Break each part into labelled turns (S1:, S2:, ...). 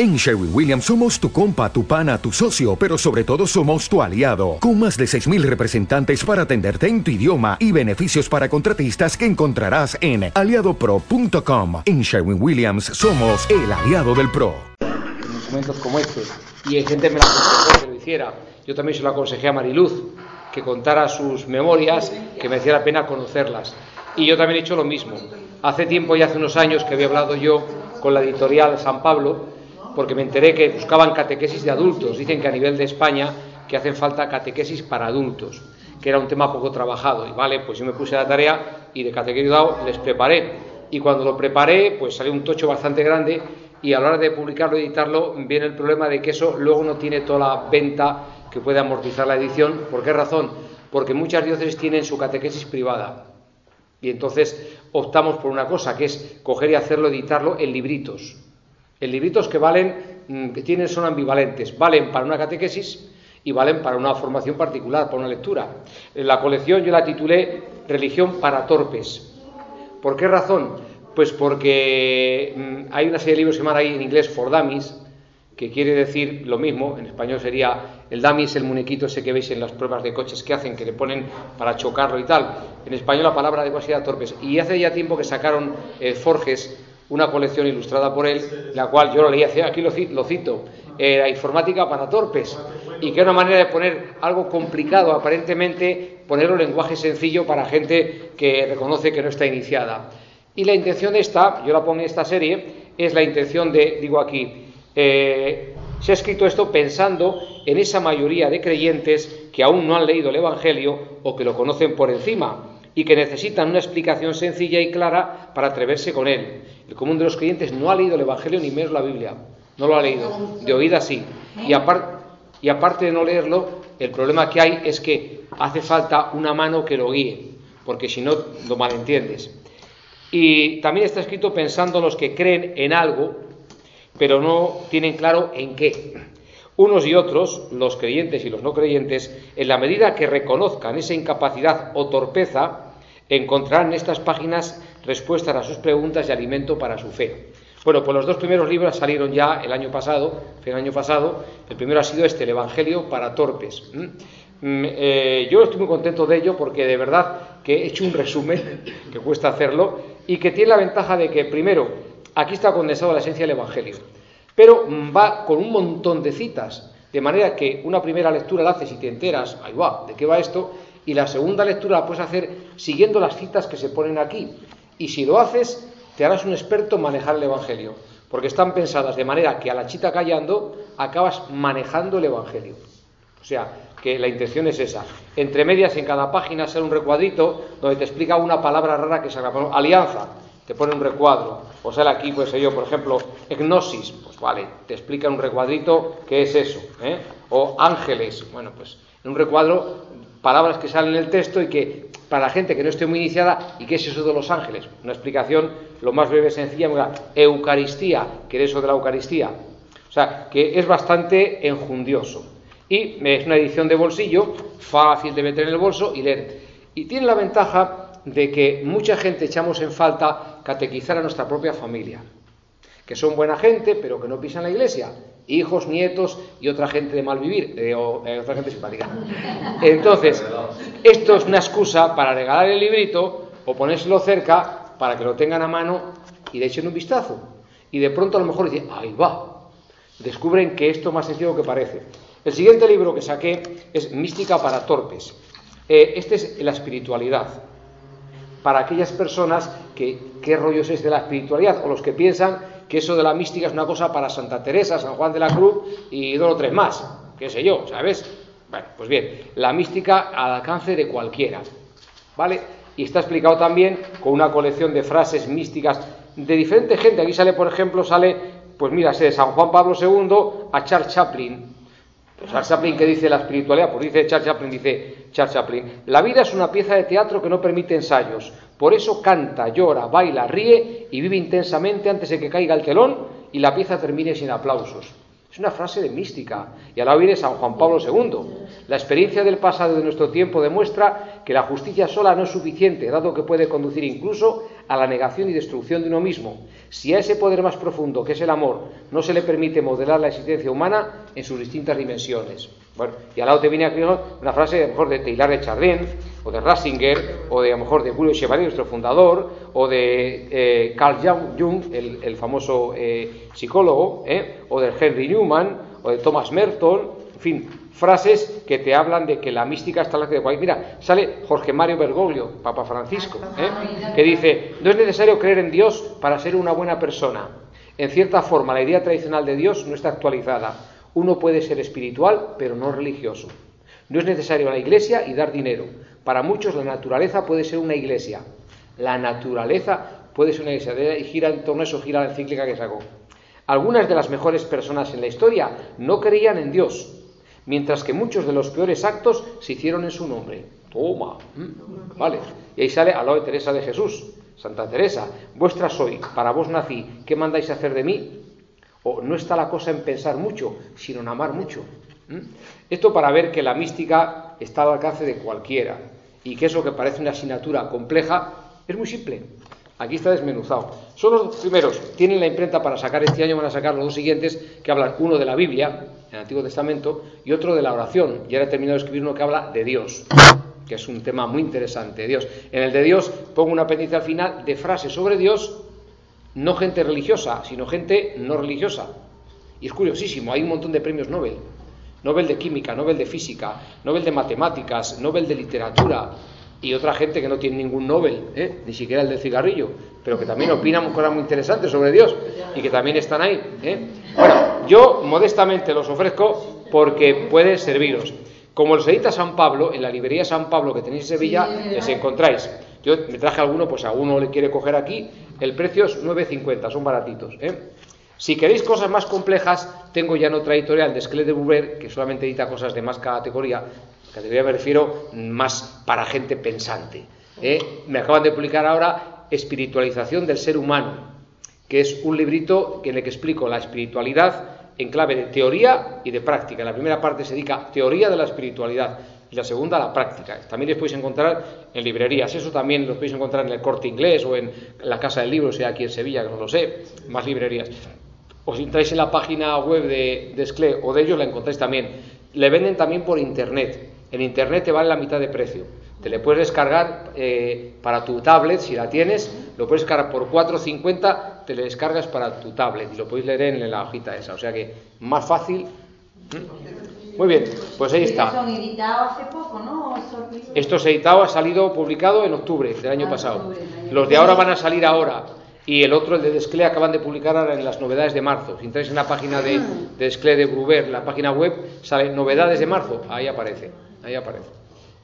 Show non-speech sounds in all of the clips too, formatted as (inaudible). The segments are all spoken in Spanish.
S1: En Sherwin Williams somos tu compa, tu pana, tu socio, pero sobre todo somos tu aliado, con más de 6.000 representantes para atenderte en tu idioma y beneficios para contratistas que encontrarás en aliadopro.com. En Sherwin Williams somos el aliado del PRO.
S2: En momentos como este, y hay gente me lo aconsejó que lo hiciera, yo también se lo aconsejé a Mariluz, que contara sus memorias, que me hacía la pena conocerlas. Y yo también he hecho lo mismo. Hace tiempo y hace unos años que había hablado yo con la editorial San Pablo, porque me enteré que buscaban catequesis de adultos. Dicen que a nivel de España que hacen falta catequesis para adultos, que era un tema poco trabajado. Y vale, pues yo me puse a la tarea y de catequesis dado les preparé. Y cuando lo preparé, pues salió un tocho bastante grande y a la hora de publicarlo y editarlo viene el problema de que eso luego no tiene toda la venta que puede amortizar la edición. ¿Por qué razón? Porque muchas diócesis tienen su catequesis privada. Y entonces optamos por una cosa, que es coger y hacerlo, editarlo en libritos. En libritos que valen, mm, que tienen, son ambivalentes. Valen para una catequesis y valen para una formación particular, para una lectura. La colección yo la titulé Religión para torpes. ¿Por qué razón? Pues porque mm, hay una serie de libros que se llaman ahí en inglés For Dummies, que quiere decir lo mismo, en español sería el dummy es el muñequito ese que veis en las pruebas de coches que hacen, que le ponen para chocarlo y tal. En español la palabra de torpes. Y hace ya tiempo que sacaron eh, Forges una colección ilustrada por él, la cual yo lo leí, aquí lo, cito, la informática para torpes, y que era una manera de poner algo complicado, aparentemente ponerlo en lenguaje sencillo para gente que reconoce que no está iniciada. Y la intención de esta, yo la pongo en esta serie, es la intención de, digo aquí, eh, se ha escrito esto pensando en esa mayoría de creyentes que aún no han leído el Evangelio o que lo conocen por encima y que necesitan una explicación sencilla y clara para atreverse con él. El común de los creyentes no ha leído el Evangelio ni menos la Biblia, no lo ha leído, de oída sí. Y, y aparte de no leerlo, el problema que hay es que hace falta una mano que lo guíe, porque si no lo malentiendes. Y también está escrito pensando los que creen en algo, pero no tienen claro en qué. Unos y otros, los creyentes y los no creyentes, en la medida que reconozcan esa incapacidad o torpeza, encontrarán en estas páginas respuestas a sus preguntas y alimento para su fe. Bueno, pues los dos primeros libros salieron ya el año pasado, el año pasado. El primero ha sido este, el Evangelio para torpes. Mm, eh, yo estoy muy contento de ello porque de verdad que he hecho un resumen, (laughs) que cuesta hacerlo, y que tiene la ventaja de que, primero, aquí está condensado la esencia del Evangelio, pero mm, va con un montón de citas, de manera que una primera lectura la haces y te enteras, ahí va, ¿de qué va esto? Y la segunda lectura la puedes hacer siguiendo las citas que se ponen aquí. Y si lo haces, te harás un experto en manejar el Evangelio, porque están pensadas de manera que a la chita callando acabas manejando el Evangelio. O sea, que la intención es esa. Entre medias en cada página sale un recuadrito donde te explica una palabra rara que se llama alianza, te pone un recuadro. O sale aquí, pues yo, por ejemplo, egnosis, pues vale, te explica un recuadrito qué es eso. ¿eh? O ángeles, bueno, pues en un recuadro palabras que salen en el texto y que para la gente que no esté muy iniciada, ¿y qué es eso de los ángeles? Una explicación lo más breve, sencilla, Eucaristía, ¿qué es eso de la Eucaristía? O sea, que es bastante enjundioso. Y es una edición de bolsillo, fácil de meter en el bolso y leer. Y tiene la ventaja de que mucha gente echamos en falta catequizar a nuestra propia familia, que son buena gente, pero que no pisan la iglesia hijos, nietos y otra gente de mal vivir, eh, o eh, otra gente simpática. Entonces, esto es una excusa para regalar el librito o ponérselo cerca para que lo tengan a mano y le echen un vistazo. Y de pronto a lo mejor dicen, ahí va. Descubren que esto es más sencillo que parece. El siguiente libro que saqué es Mística para Torpes. Eh, este es la espiritualidad. Para aquellas personas que, ¿qué rollos es de la espiritualidad? O los que piensan que eso de la mística es una cosa para Santa Teresa, San Juan de la Cruz y dos o tres más, qué sé yo, ¿sabes? Bueno, pues bien, la mística al alcance de cualquiera, ¿vale? Y está explicado también con una colección de frases místicas de diferente gente. Aquí sale, por ejemplo, sale, pues mira, de San Juan Pablo II a Charles Chaplin. Pues Charles Chaplin, ¿qué dice la espiritualidad? Pues dice Charles Chaplin, dice Charles Chaplin, la vida es una pieza de teatro que no permite ensayos. Por eso canta, llora, baila, ríe y vive intensamente antes de que caiga el telón y la pieza termine sin aplausos. Es una frase de mística. Y a la viene San Juan Pablo II. La experiencia del pasado de nuestro tiempo demuestra que la justicia sola no es suficiente, dado que puede conducir incluso a la negación y destrucción de uno mismo. Si a ese poder más profundo, que es el amor, no se le permite modelar la existencia humana en sus distintas dimensiones. Bueno, y al lado te viene aquí una frase mejor de Taylor de Chardin, o de Ratzinger, o de a lo mejor de Julio Chevalier, nuestro fundador, o de eh, Carl Jung, el, famoso eh, psicólogo, eh, o de Henry Newman, o de Thomas Merton, en fin, frases que te hablan de que la mística está la de Mira, sale Jorge Mario Bergoglio, Papa Francisco, que dice, no es necesario creer en Dios para ser una buena persona. En cierta forma, la idea tradicional de Dios no está actualizada. Uno puede ser espiritual, pero no religioso. No es necesario la iglesia y dar dinero. Para muchos la naturaleza puede ser una iglesia. La naturaleza puede ser una iglesia. Y gira en torno a eso, gira la encíclica que sacó. Algunas de las mejores personas en la historia no creían en Dios, mientras que muchos de los peores actos se hicieron en su nombre. Toma. Vale. Y ahí sale al de Teresa de Jesús. Santa Teresa, vuestra soy, para vos nací, ¿qué mandáis hacer de mí? O no está la cosa en pensar mucho, sino en amar mucho. Esto para ver que la mística está al alcance de cualquiera y que eso que parece una asignatura compleja es muy simple. Aquí está desmenuzado. Son los primeros, tienen la imprenta para sacar este año, van a sacar los dos siguientes, que hablan uno de la Biblia, el Antiguo Testamento, y otro de la oración. Y ahora he terminado de escribir uno que habla de Dios, que es un tema muy interesante, Dios. En el de Dios pongo una apéndice al final de frases sobre Dios, no gente religiosa, sino gente no religiosa. Y es curiosísimo, hay un montón de premios Nobel. Nobel de Química, Nobel de Física, Nobel de Matemáticas, Nobel de Literatura, y otra gente que no tiene ningún Nobel, ¿eh? ni siquiera el del cigarrillo, pero que también opinan cosas muy interesantes sobre Dios y que también están ahí. ¿eh? Bueno, yo modestamente los ofrezco porque pueden serviros. Como los edita San Pablo, en la librería San Pablo que tenéis en Sevilla, les encontráis. Yo me traje alguno, pues a uno le quiere coger aquí. El precio es 9.50, son baratitos. ¿eh? Si queréis cosas más complejas, tengo ya en otra editorial de Esclé de Buber, que solamente edita cosas de más categoría, Categoría me refiero más para gente pensante. ¿eh? Me acaban de publicar ahora Espiritualización del Ser Humano, que es un librito en el que explico la espiritualidad en clave de teoría y de práctica. la primera parte se dedica teoría de la espiritualidad y la segunda la práctica. También les podéis encontrar en librerías. Eso también lo podéis encontrar en el corte inglés o en la Casa del Libro, sea aquí en Sevilla, que no lo sé, más librerías. O si entráis en la página web de, de SCLE o de ellos, la encontráis también. Le venden también por internet. En Internet te vale la mitad de precio. Te le puedes descargar eh, para tu tablet, si la tienes, lo puedes descargar por 4.50, te le descargas para tu tablet y lo podéis leer en la hojita esa. O sea que más fácil. ¿Mm? Muy bien, pues ahí está.
S3: Hace poco, ¿no?
S2: Esto se editado, ha salido publicado en octubre del año ah, pasado. Los de ahora van a salir ahora. Y el otro, el de Descle, acaban de publicar ahora en las novedades de marzo. Si entráis en la página de, de de Bruber, la página web, sale novedades de marzo, ahí aparece ahí aparece.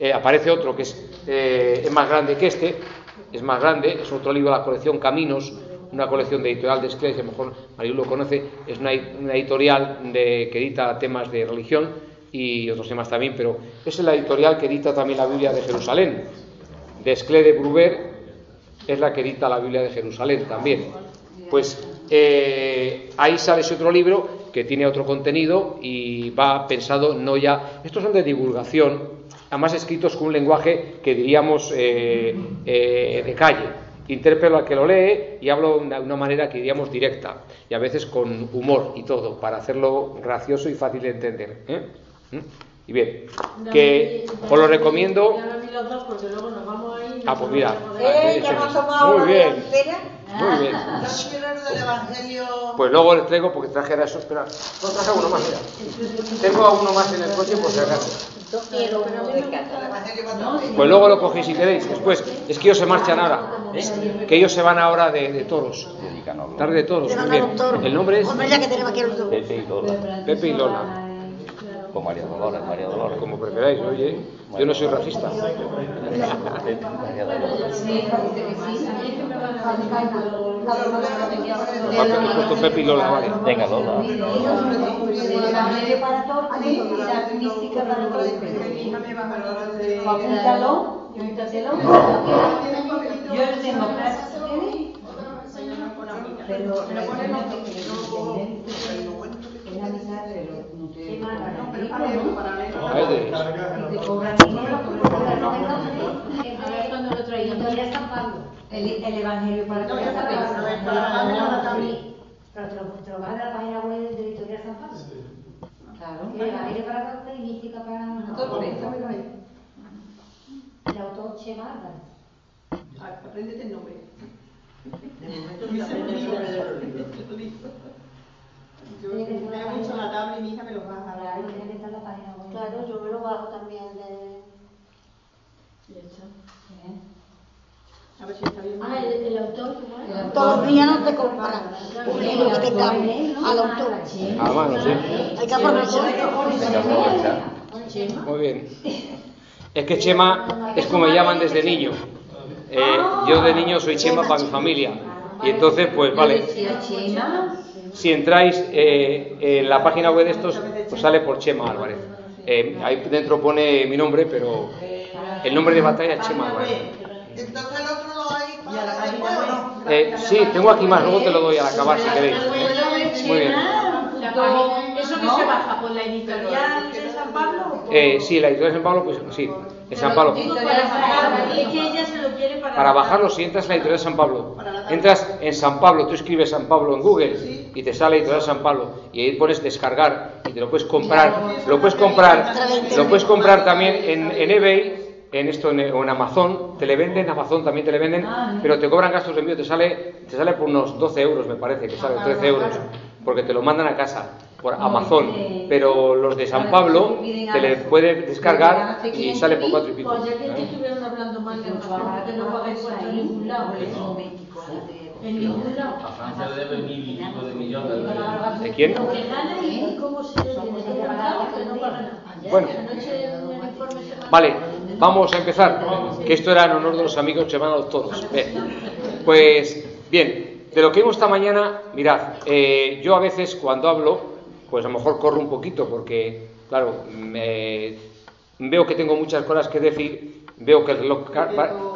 S2: Eh, aparece otro que eh, es, más grande que este, es más grande, es otro libro de la colección Caminos, una colección de editorial de Esclés, a lo mejor Marilu lo conoce, es una, editorial de, que edita temas de religión y otros temas también, pero es la editorial que edita también la Biblia de Jerusalén. De Esclé de Bruber es la que edita la Biblia de Jerusalén también. Pues eh, ahí sale ese otro libro que tiene otro contenido y va pensado no ya. Estos son de divulgación, además escritos con un lenguaje que diríamos eh, eh, de calle. Interpelo al que lo lee y hablo de una manera que diríamos directa y a veces con humor y todo, para hacerlo gracioso y fácil de entender. ¿Mm? Y bien, que os lo recomiendo. Ah, pues mira. Muy bien. (laughs) Muy bien. Pues luego le traigo porque traje ahora eso, espera. No, traje uno más, mira. Tengo a uno más en el coche por si acaso. Pues luego lo cogéis si queréis. Después, es que ellos se marchan ahora. Que ellos se van ahora de, de toros. Tarde de toros. Muy bien. El nombre es. Pepe y Lola. Pepe y Lola.
S4: Con María Dolores, María Dolores.
S2: Como preferáis, oye. Yo no soy racista. María Dolores. He puesto Pepe y Lola, vale.
S4: Venga, Lola.
S3: Apúntalo, yo tengo pero, pero paralelo,
S2: A ver, de-
S3: Y te cobran dinero por el
S5: cuando lo
S3: Evangelio para
S6: No,
S3: que
S6: ya
S3: ya
S6: sabes,
S3: sabes.
S6: no es para la página también.
S3: Pero te lo, te lo vas a la página web de la Historia de San Pablo. Claro. El Evangelio para la para. El autor.
S6: Ah, Apréndete el nombre. De momento me aprende el nombre de los libros. Yo leo mucho la tabla y mi hija me lo baja.
S3: Ahí tiene que estar la página web.
S5: Claro, yo me lo bajo también de...
S3: Sí.
S6: A ver si está bien.
S5: Ah, el, el autor, ¿cómo es?
S3: El autor-
S7: Todavía no te compran un libro que
S3: es, ¿no?
S7: al autor.
S2: A mano, sí.
S7: Hay que aprovechar.
S4: Hay que aprovechar.
S2: Muy bien. Es que Chema es como me llaman desde niño. Eh, yo de niño soy Chema para mi familia. Y entonces, pues vale. Si entráis eh, en la página web de estos, pues sale por Chema Álvarez. Eh, ahí dentro pone mi nombre, pero el nombre de batalla es Chema Álvarez.
S8: Entonces el otro lo hay
S6: Y a la
S8: para.
S2: Eh, sí, tengo aquí más, luego te lo doy al acabar si queréis. Muy bien.
S5: La página- ¿Eso que se baja por la editorial de San Pablo?
S2: Eh, sí, la editorial de San Pablo, pues sí, de San Pablo.
S5: Para bajarlo,
S2: si entras en la editorial de San Pablo, entras en San Pablo, tú escribes San Pablo en Google y te sale la editorial de San Pablo y ahí pones descargar y te lo puedes comprar. Lo puedes comprar, lo puedes comprar también en, en eBay, en esto en- o en Amazon, te le venden, Amazon también te le venden, pero te cobran gastos de envío, te sale, te sale por unos 12 euros, me parece, que sale 13 euros, porque te lo mandan a casa por Amazon. Pero los de San Pablo te le puedes descargar y sale por cuatro y pico.
S5: Pues ya que te estuvieron hablando mal de nosotros, que no pagáis impuestos en ningún lado, ¿eh? En ningún lado.
S4: A Francia le debe mil y pico de millones de
S2: ¿De quién?
S5: Lo que gana y cómo se.
S2: Bueno. Vale, vamos a empezar. Que esto era en honor de los amigos hermanos todos. Bien. Pues, bien, de lo que vimos esta mañana, mirad, eh, yo a veces cuando hablo, pues a lo mejor corro un poquito porque, claro, me- veo que tengo muchas cosas que decir, veo que el reloj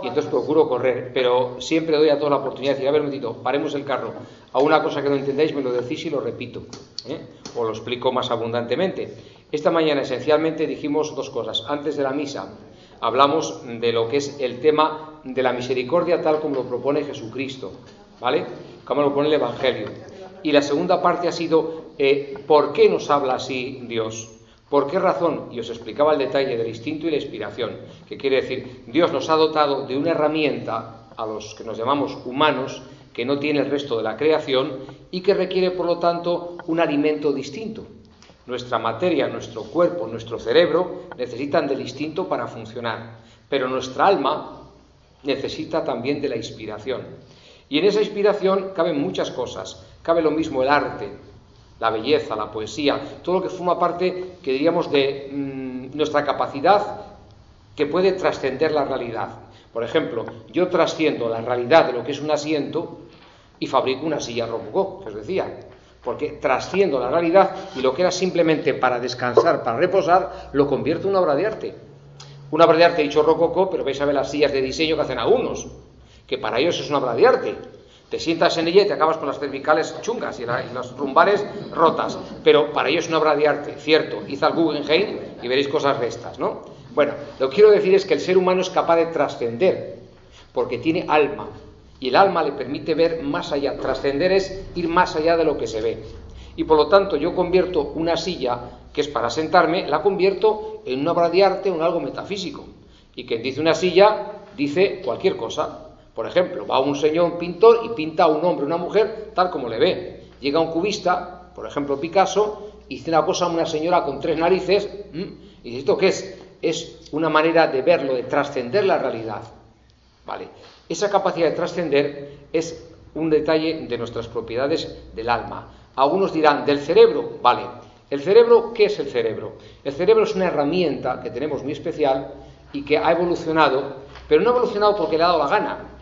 S2: y entonces procuro correr, pero siempre doy a toda la oportunidad de decir, a ver, un momentito, paremos el carro. A una cosa que no entendáis me lo decís y lo repito, ¿eh? o lo explico más abundantemente. Esta mañana esencialmente dijimos dos cosas. Antes de la misa hablamos de lo que es el tema de la misericordia tal como lo propone Jesucristo, ¿vale? Como lo propone el Evangelio. Y la segunda parte ha sido eh, ¿por qué nos habla así Dios? ¿Por qué razón? Y os explicaba el detalle del instinto y la inspiración, que quiere decir, Dios nos ha dotado de una herramienta a los que nos llamamos humanos, que no tiene el resto de la creación y que requiere, por lo tanto, un alimento distinto. Nuestra materia, nuestro cuerpo, nuestro cerebro necesitan del instinto para funcionar, pero nuestra alma necesita también de la inspiración. Y en esa inspiración caben muchas cosas. Cabe lo mismo el arte, la belleza, la poesía, todo lo que forma parte, que diríamos, de mm, nuestra capacidad que puede trascender la realidad. Por ejemplo, yo trasciendo la realidad de lo que es un asiento y fabrico una silla rococó, que os decía, porque trasciendo la realidad y lo que era simplemente para descansar, para reposar, lo convierto en una obra de arte. Una obra de arte dicho rococó, pero vais a ver las sillas de diseño que hacen algunos, que para ellos es una obra de arte. Te sientas en ella y te acabas con las cervicales chungas y, la- las lumbares rotas, pero para ellos es una obra de arte, cierto. Id al Guggenheim y veréis cosas de estas, ¿no? Bueno, lo que quiero decir es que el ser humano es capaz de trascender, porque tiene alma, y el alma le permite ver más allá. Trascender es ir más allá de lo que se ve. Y por lo tanto yo convierto una silla que es para sentarme, la convierto en una obra de arte, en algo metafísico. Y quien dice una silla dice cualquier cosa. Por ejemplo, va un señor, un pintor, y pinta a un hombre, una mujer, tal como le ve. Llega un cubista, por ejemplo Picasso, y dice una cosa a una señora con tres narices, y dice, ¿esto qué es? Es una manera de verlo, de trascender la realidad. ¿Vale? Esa capacidad de trascender es un detalle de nuestras propiedades del alma. Algunos dirán, ¿del cerebro? Vale. ¿El cerebro qué es el cerebro? El cerebro es una herramienta que tenemos muy especial y que ha evolucionado, pero no ha evolucionado porque le ha dado la gana.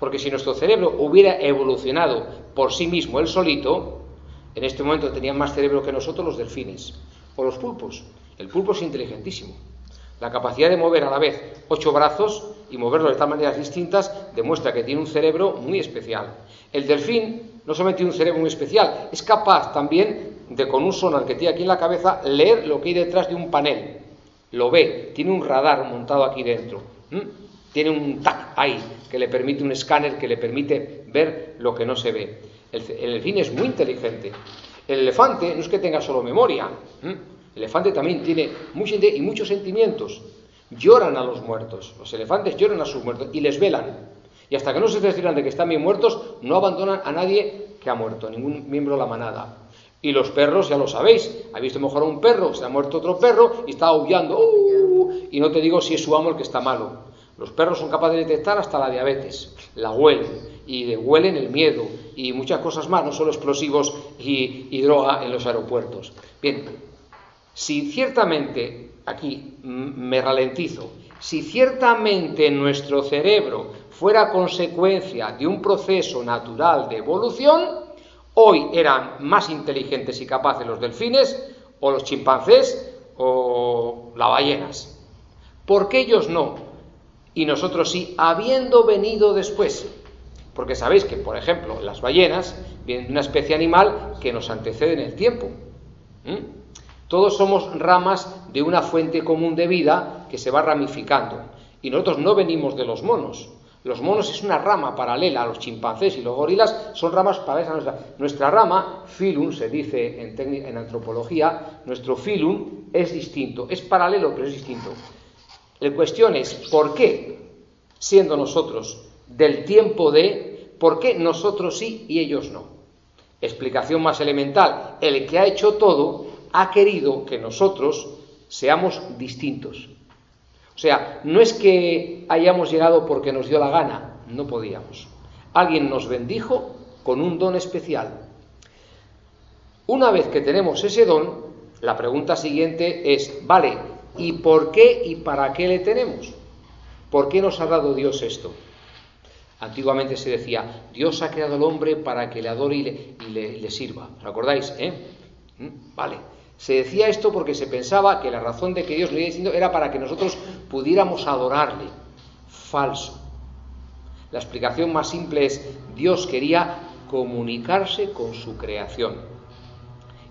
S2: Porque si nuestro cerebro hubiera evolucionado por sí mismo, él solito, en este momento tenían más cerebro que nosotros los delfines o los pulpos. El pulpo es inteligentísimo. La capacidad de mover a la vez ocho brazos y moverlos de tal maneras distintas demuestra que tiene un cerebro muy especial. El delfín no solamente tiene un cerebro muy especial, es capaz también de con un sonar que tiene aquí en la cabeza leer lo que hay detrás de un panel. Lo ve, tiene un radar montado aquí dentro. ¿m? Tiene un tac ahí que le permite un escáner que le permite ver lo que no se ve. El, el delfín es muy inteligente. El elefante no es que tenga solo memoria. El elefante también tiene mucho inte- y muchos sentimientos. Lloran a los muertos. Los elefantes lloran a sus muertos y les velan. Y hasta que no se cercioran de que están bien muertos, no abandonan a nadie que ha muerto, ningún miembro de la manada. Y los perros, ya lo sabéis, ha visto mejor a un perro, se ha muerto otro perro y está aullando. "Uh", y no te digo si es su amo el que está malo. Los perros son capaces de detectar hasta la diabetes, la huelen y le huelen el miedo y muchas cosas más, no solo explosivos y, y droga en los aeropuertos. Bien, si ciertamente, aquí me ralentizo, si ciertamente nuestro cerebro fuera consecuencia de un proceso natural de evolución, hoy eran más inteligentes y capaces los delfines o los chimpancés o las ballenas. ¿Por qué ellos no? Y nosotros sí, habiendo venido después. Porque sabéis que, por ejemplo, las ballenas vienen de una especie animal que nos antecede en el tiempo. Todos somos ramas de una fuente común de vida que se va ramificando. Y nosotros no venimos de los monos. Los monos es una rama paralela a los chimpancés y los gorilas son ramas paralelas a nuestra. Nuestra rama, filum, se dice en, en antropología, nuestro filum es distinto. Es paralelo, pero es distinto. La cuestión es, ¿por qué, siendo nosotros del tiempo de, por qué nosotros sí y ellos no? Explicación más elemental, el que ha hecho todo ha querido que nosotros seamos distintos. O sea, no es que hayamos llegado porque nos dio la gana, no podíamos. Alguien nos bendijo con un don especial. Una vez que tenemos ese don, la pregunta siguiente es, vale, ¿y por qué y para qué le tenemos? ¿Por qué nos ha dado Dios esto? Antiguamente se decía, Dios ha creado al hombre para que le adore y le, sirva. ¿Os acordáis? eh? ¿Mm? Vale. Se decía esto porque se pensaba que la razón de que Dios lo iba diciendo era para que nosotros pudiéramos adorarle. Falso. La explicación más simple es, Dios quería comunicarse con su creación.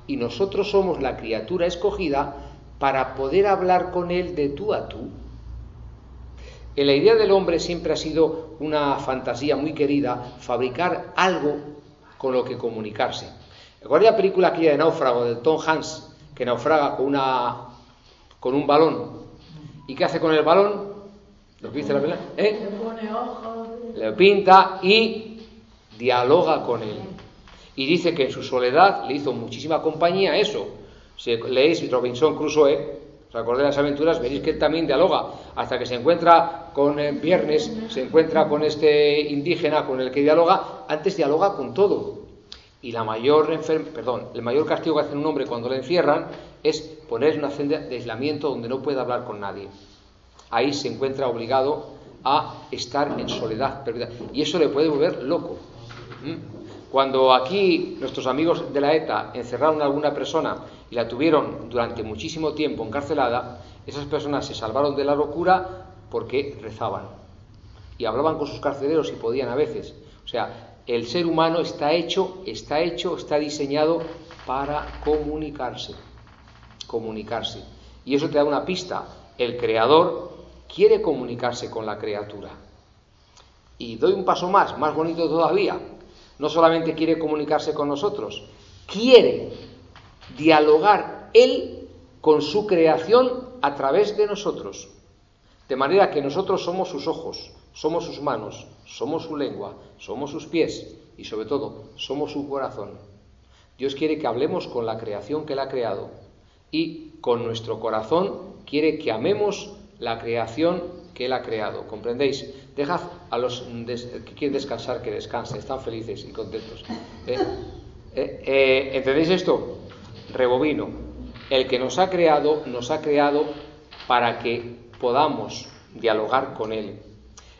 S2: Y nosotros somos la criatura escogida para poder hablar con Él de tú a tú. En la idea del hombre siempre ha sido una fantasía muy querida fabricar algo con lo que comunicarse. ¿Recuerda la película aquella de Náufrago de Tom Hanks que naufraga con una con un balón? ¿Y qué hace con el balón? ¿Lo que dice la película? ¿Eh?
S5: Le pone ojos.
S2: Le pinta y dialoga con él. Y dice que en su soledad le hizo muchísima compañía eso. Si leéis Robinson Crusoe, os acordáis de las aventuras, veréis que él también dialoga, hasta que se encuentra con eh, Viernes, se encuentra con este indígena con el que dialoga, antes dialoga con todo. Y la mayor enfer- perdón, el mayor castigo que hace un hombre cuando le encierran es poner una celda de aislamiento donde no puede hablar con nadie. Ahí se encuentra obligado a estar en soledad perdida. Y eso le puede volver loco. ¿Mm? Cuando aquí nuestros amigos de la ETA encerraron a alguna persona y la tuvieron durante muchísimo tiempo encarcelada, esas personas se salvaron de la locura porque rezaban y hablaban con sus carceleros si podían a veces. O sea, el ser humano está hecho, está hecho, está diseñado para comunicarse, comunicarse. Y eso te da una pista. El creador quiere comunicarse con la criatura. Y doy un paso más, más bonito todavía. No solamente quiere comunicarse con nosotros, quiere dialogar Él con su creación a través de nosotros. De manera que nosotros somos sus ojos, somos sus manos, somos su lengua, somos sus pies y sobre todo somos su corazón. Dios quiere que hablemos con la creación que Él ha creado y con nuestro corazón quiere que amemos la creación que Él ha creado. ¿Comprendéis? Dejad a los que quieren descansar que descansen, están felices y contentos. ¿Eh? Eh, eh, ¿Entendéis esto? Rebobino. El que nos ha creado, nos ha creado para que podamos dialogar con Él.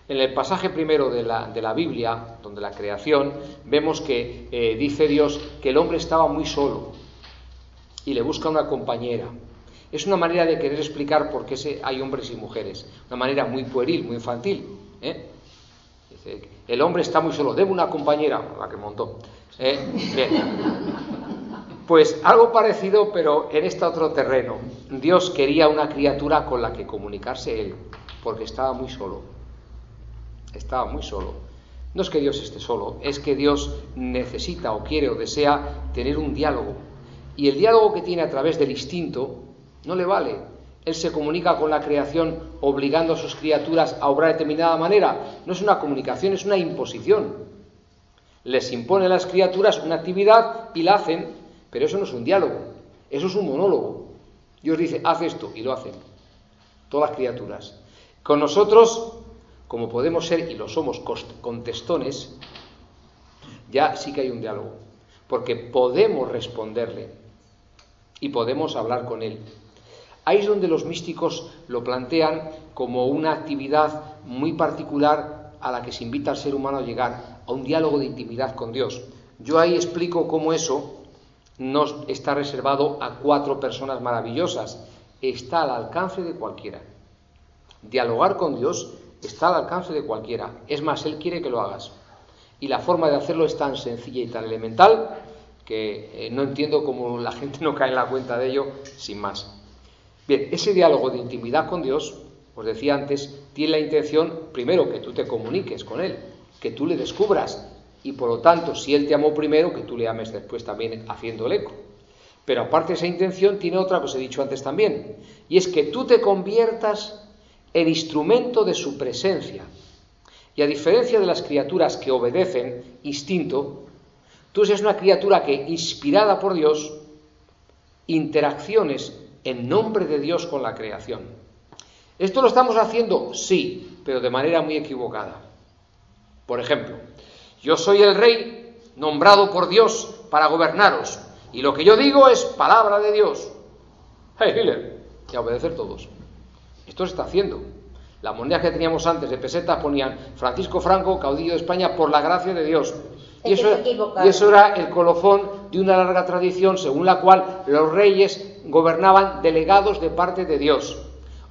S2: En el pasaje primero de la, de la Biblia, donde la creación, vemos que eh, dice Dios que el hombre estaba muy solo y le busca una compañera. Es una manera de querer explicar por qué hay hombres y mujeres, una manera muy pueril, muy infantil. ¿eh? El hombre está muy solo, debe una compañera, la que montó. ¿eh? Pues algo parecido, pero en este otro terreno. Dios quería una criatura con la que comunicarse él, porque estaba muy solo. Estaba muy solo. No es que Dios esté solo, es que Dios necesita o quiere o desea tener un diálogo. Y el diálogo que tiene a través del instinto no le vale. Él se comunica con la creación obligando a sus criaturas a obrar de determinada manera. No es una comunicación, es una imposición. Les impone a las criaturas una actividad y la hacen, pero eso no es un diálogo, eso es un monólogo. Dios dice, haz esto y lo hacen. Todas las criaturas. Con nosotros, como podemos ser y lo somos contestones, ya sí que hay un diálogo, porque podemos responderle y podemos hablar con él. Ahí es donde los místicos lo plantean como una actividad muy particular a la que se invita al ser humano a llegar, a un diálogo de intimidad con Dios. Yo ahí explico cómo eso no está reservado a cuatro personas maravillosas, está al alcance de cualquiera. Dialogar con Dios está al alcance de cualquiera. Es más, Él quiere que lo hagas. Y la forma de hacerlo es tan sencilla y tan elemental que eh, no entiendo cómo la gente no cae en la cuenta de ello sin más. Bien, ese diálogo de intimidad con Dios, os decía antes, tiene la intención, primero, que tú te comuniques con Él, que tú le descubras, y por lo tanto, si Él te amó primero, que tú le ames después también haciendo el eco. Pero aparte de esa intención, tiene otra que os he dicho antes también, y es que tú te conviertas en instrumento de su presencia. Y a diferencia de las criaturas que obedecen instinto, tú eres una criatura que, inspirada por Dios, interacciones en nombre de Dios con la creación. ¿Esto lo estamos haciendo? Sí, pero de manera muy equivocada. Por ejemplo, yo soy el rey nombrado por Dios para gobernaros, y lo que yo digo es palabra de Dios. Hey, Hitler, y a obedecer todos. Esto se está haciendo. Las monedas que teníamos antes de pesetas ponían Francisco Franco, caudillo de España, por la gracia de Dios. Y eso, y eso, era el colofón de una larga tradición según la cual los reyes gobernaban delegados de parte de Dios.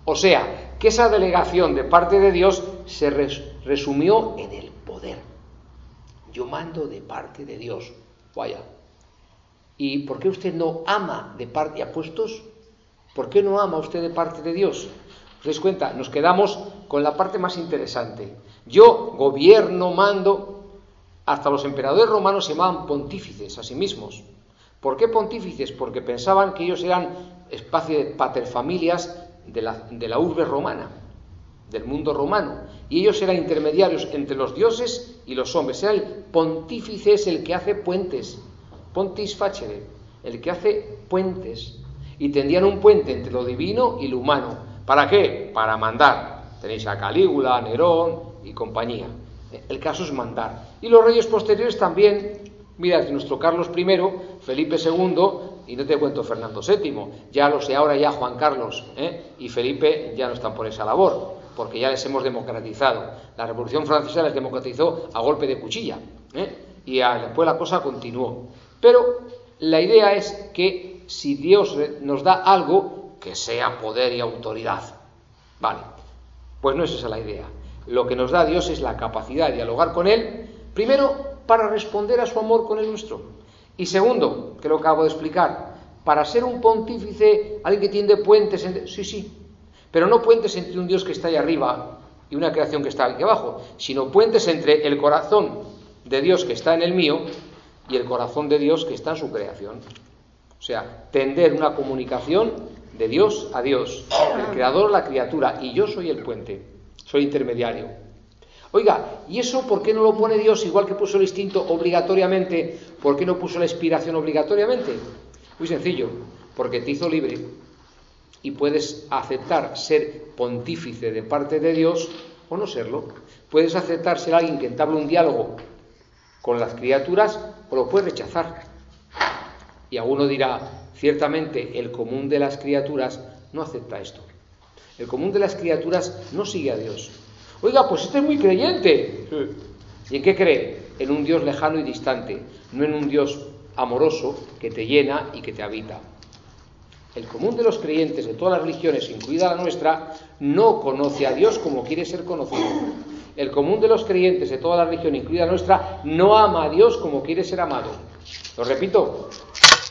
S2: O sea, que esa delegación de parte de Dios se resumió en el poder. Yo mando de parte de Dios. Vaya. ¿Y por qué usted no ama de parte de apuestos? ¿Por qué no ama usted de parte de Dios? ¿Os dais cuenta? Nos quedamos con la parte más interesante. Yo gobierno, mando, hasta los emperadores romanos se llamaban pontífices a sí mismos. ¿Por qué pontífices? Porque pensaban que ellos eran espacio de paterfamilias de la, de la urbe romana, del mundo romano. Y ellos eran intermediarios entre los dioses y los hombres. Era el pontífice el que hace puentes. Pontis facere, el que hace puentes. Y tendían un puente entre lo divino y lo humano. ¿Para qué? Para mandar. Tenéis a Calígula, Nerón y compañía. El caso es mandar. Y los reyes posteriores también, mira, nuestro Carlos I, Felipe II, y no te cuento Fernando VII, ya lo sé ahora ya Juan Carlos ¿eh? y Felipe ya no están por esa labor, porque ya les hemos democratizado. La Revolución Francesa les democratizó a golpe de cuchilla, ¿eh? y después la cosa continuó. Pero la idea es que si Dios nos da algo, que sea poder y autoridad. Vale, pues no es esa la idea. Lo que nos da Dios es la capacidad de dialogar con Él, primero para responder a su amor con el nuestro. Y segundo, que lo acabo de explicar, para ser un pontífice, alguien que tiende puentes entre... Sí, sí, pero no puentes entre un Dios que está ahí arriba y una creación que está aquí abajo, sino puentes entre el corazón de Dios que está en el mío y el corazón de Dios que está en su creación. O sea, tender una comunicación de Dios a Dios, el creador, la criatura, y yo soy el puente soy intermediario. Oiga, ¿y eso por qué no lo pone Dios igual que puso el instinto obligatoriamente? ¿Por qué no puso la inspiración obligatoriamente? Muy sencillo, porque te hizo libre y puedes aceptar ser pontífice de parte de Dios o no serlo. Puedes aceptar ser alguien que entabla un diálogo con las criaturas o lo puedes rechazar. Y alguno dirá, ciertamente el común de las criaturas no acepta esto. El común de las criaturas no sigue a Dios. Oiga, pues este es muy creyente. ¿Y en qué cree? En un Dios lejano y distante, no en un Dios amoroso que te llena y que te habita. El común de los creyentes de todas las religiones, incluida la nuestra, no conoce a Dios como quiere ser conocido. El común de los creyentes de toda la religión, incluida la nuestra, no ama a Dios como quiere ser amado. Lo repito,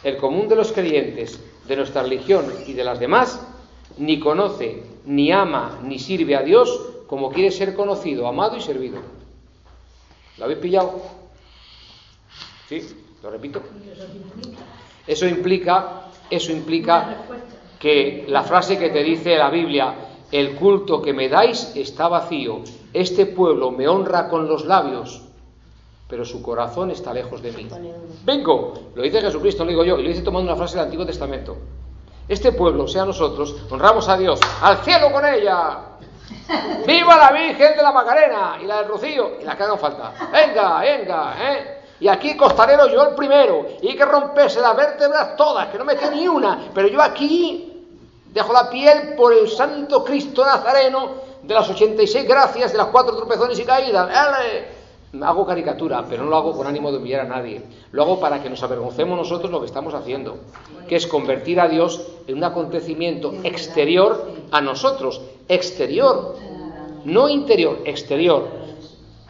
S2: el común de los creyentes de nuestra religión y de las demás ni conoce, ni ama, ni sirve a Dios como quiere ser conocido, amado y servido. ¿Lo habéis pillado? ¿Sí? ¿Lo repito? Eso implica, eso implica que la frase que te dice la Biblia, el culto que me dais está vacío, este pueblo me honra con los labios, pero su corazón está lejos de mí. Vengo, lo dice Jesucristo, lo digo yo, y lo dice tomando una frase del Antiguo Testamento. Este pueblo, sea nosotros, honramos a Dios, al cielo con ella. ¡Viva la Virgen de la Macarena! Y la del Rocío, y la que haga falta. Venga, venga, ¿eh? Y aquí costarero yo el primero, y hay que romperse las vértebras todas, que no me quede ni una, pero yo aquí dejo la piel por el Santo Cristo Nazareno de las 86 gracias, de las cuatro tropezones y caídas. Hago caricatura, pero no lo hago con ánimo de humillar a nadie. Lo hago para que nos avergoncemos nosotros lo que estamos haciendo, que es convertir a Dios en un acontecimiento exterior a nosotros, exterior, no interior, exterior.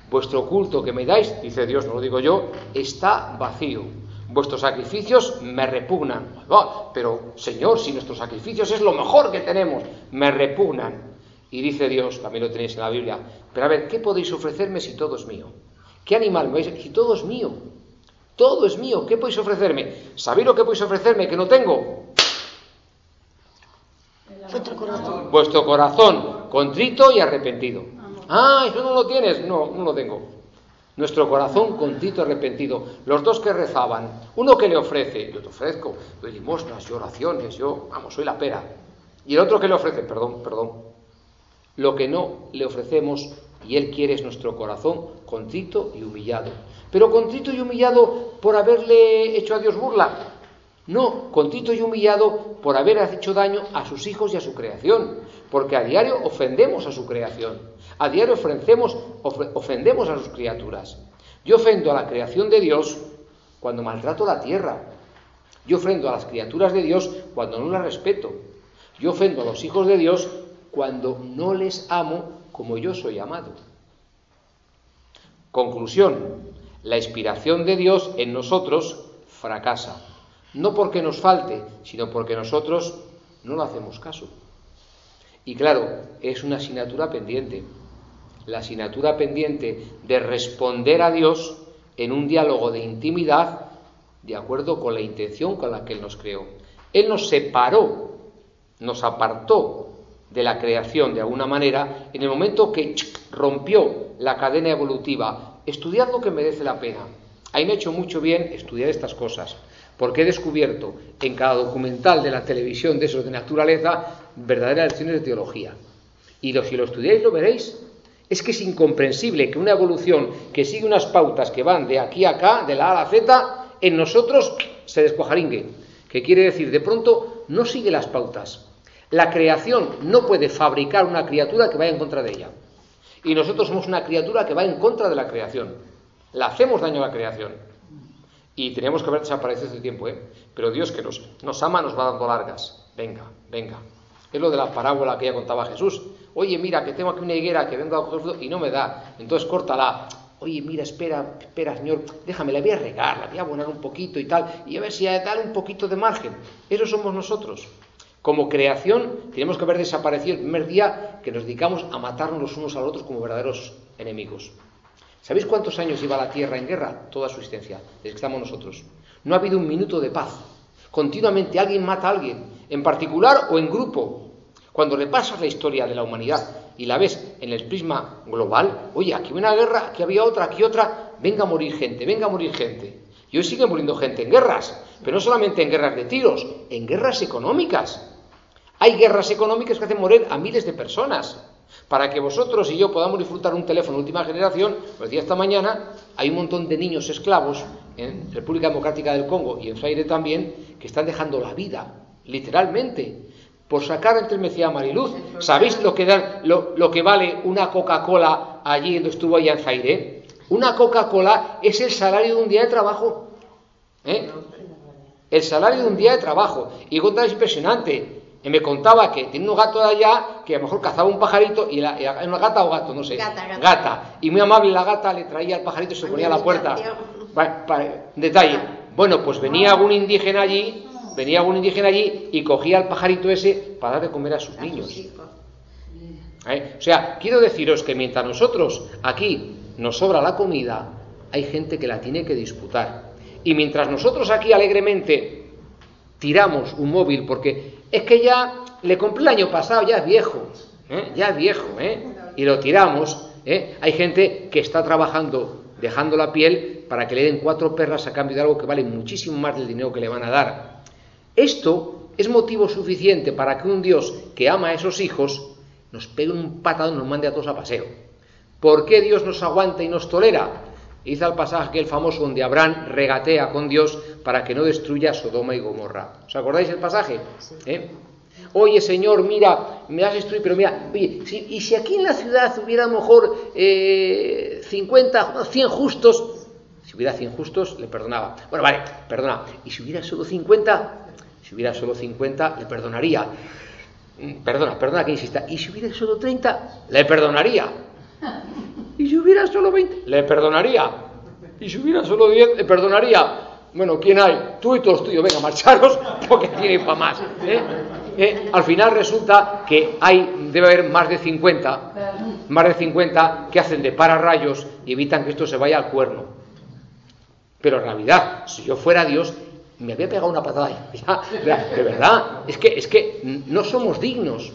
S2: Vuestro culto que me dais, dice Dios, no lo digo yo, está vacío. Vuestros sacrificios me repugnan. Oh, pero, Señor, si nuestros sacrificios es lo mejor que tenemos, me repugnan. Y dice Dios, también lo tenéis en la Biblia, pero a ver, ¿qué podéis ofrecerme si todo es mío? ¿Qué animal me vais? Si todo es mío, todo es mío, ¿qué podéis ofrecerme? ¿Sabéis lo que podéis ofrecerme que no tengo?
S7: Vuestro corazón.
S2: Vuestro corazón contrito y arrepentido. Ah, eso no lo tienes. No, no lo tengo. Nuestro corazón contrito y arrepentido. Los dos que rezaban. Uno que le ofrece, yo te ofrezco, doy limosnas y oraciones, yo, vamos, soy la pera. Y el otro que le ofrece, perdón, perdón. Lo que no le ofrecemos y Él quiere es nuestro corazón contrito y humillado. Pero contrito y humillado por haberle hecho a Dios burla. No, contrito y humillado por haber hecho daño a sus hijos y a su creación. Porque a diario ofendemos a su creación. A diario ofendemos, ofendemos a sus criaturas. Yo ofendo a la creación de Dios cuando maltrato la tierra. Yo ofendo a las criaturas de Dios cuando no las respeto. Yo ofendo a los hijos de Dios cuando no les amo como yo soy amado. Conclusión, la inspiración de Dios en nosotros fracasa, no porque nos falte, sino porque nosotros no lo hacemos caso. Y claro, es una asignatura pendiente, la asignatura pendiente de responder a Dios en un diálogo de intimidad de acuerdo con la intención con la que Él nos creó. Él nos separó, nos apartó de la creación de alguna manera en el momento que rompió la cadena evolutiva. Estudiad lo que merece la pena. Ahí me ha hecho mucho bien estudiar estas cosas, porque he descubierto en cada documental de la televisión de esos de naturaleza verdaderas lecciones de teología. Y lo, si lo estudiáis lo veréis. Es que es incomprensible que una evolución que sigue unas pautas que van de aquí a acá, de la A a la Z, en nosotros se descuajaringue. Que quiere decir, de pronto no sigue las pautas. La creación no puede fabricar una criatura que vaya en contra de ella. Y nosotros somos una criatura que va en contra de la creación. Le hacemos daño a la creación. Y tenemos que haber desaparecido hace tiempo, ¿eh? Pero Dios que nos, ama nos va dando largas. Venga, venga. Es lo de la parábola que ya contaba Jesús. Oye, mira, que tengo aquí una higuera que vengo a coger y no me da. Entonces córtala. Oye, mira, espera, espera, Señor, déjame, la voy a regar, la voy a abonar un poquito y tal, y a ver si da un poquito de margen. Eso somos nosotros. Como creación tenemos que haber desaparecido el primer día que nos dedicamos a matarnos los unos a los otros como verdaderos enemigos. ¿Sabéis cuántos años lleva la Tierra en guerra? Toda su existencia, desde que estamos nosotros. No ha habido un minuto de paz. Continuamente alguien mata a alguien, en particular o en grupo. Cuando repasas la historia de la humanidad y la ves en el prisma global, oye, aquí hay una guerra, aquí había otra, aquí otra, venga a morir gente, venga a morir gente. Y hoy sigue muriendo gente en guerras, pero no solamente en guerras de tiros, en guerras económicas. Hay guerras económicas que hacen morir a miles de personas. Para que vosotros y yo podamos disfrutar un teléfono de última generación, os decía esta mañana, hay un montón de niños esclavos en República Democrática del Congo y en Zaire también, que están dejando la vida, literalmente, por sacar entre me decía Mariluz. ¿Sabéis lo que, da, lo que vale una Coca-Cola allí donde estuvo allá en Zaire? Una Coca-Cola es el salario de un día de trabajo. ¿eh? El salario de un día de trabajo. Y contra es impresionante. Y me contaba que tiene un gato de allá que a lo mejor cazaba un pajarito y la, y una gata o gato, no sé.
S7: Gata, gata.
S2: Gata. Y muy amable la gata le traía al pajarito y se ponía a la puerta. Detalle. Bueno, pues venía algún indígena allí, venía algún indígena allí y cogía al pajarito ese para dar de comer a sus niños. ¿Eh? O sea, quiero deciros que mientras nosotros aquí nos sobra la comida, hay gente que la tiene que disputar. Y mientras nosotros aquí alegremente tiramos un móvil, porque es que ya le compré el año pasado, ya es viejo, ¿eh? ya es viejo, ¿eh? y lo tiramos, ¿eh? hay gente que está trabajando, dejando la piel para que le den cuatro perras a cambio de algo que vale muchísimo más del dinero que le van a dar. Esto es motivo suficiente para que un Dios que ama a esos hijos nos pegue un patado y nos mande a todos a paseo. ¿Por qué Dios nos aguanta y nos tolera? Hizo el pasaje que el famoso donde Abraham regatea con Dios para que no destruya Sodoma y Gomorra. ¿Os acordáis del pasaje? ¿Eh? Oye, Señor, mira, me has destruido, pero mira, oye, si- y si aquí en la ciudad hubiera a lo mejor eh, 50, 100 justos, si hubiera 100 justos, le perdonaba. Bueno, vale, perdona. Y si hubiera solo 50, si hubiera solo 50, le perdonaría. Mm, Perdona, perdona que insista. Y si hubiera solo 30, le perdonaría. (laughs) Y si hubiera solo 20, le perdonaría. Y si hubiera solo 10, le perdonaría. Bueno, ¿quién hay? Tú y todos tuyos, venga, marcharos, (laughs) porque tiene para más. ¿eh? ¿Eh? Al final resulta que hay, debe haber más de 50, más de 50 que hacen de pararrayos y evitan que esto se vaya al cuerno. Pero en realidad, si yo fuera Dios, me había pegado una patada. (laughs) Ya, de verdad, es que, es que no somos dignos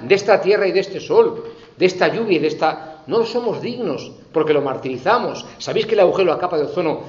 S2: de esta tierra y de este sol, de esta lluvia y de esta... No somos dignos porque lo martirizamos. ¿Sabéis que el agujero, la capa de ozono,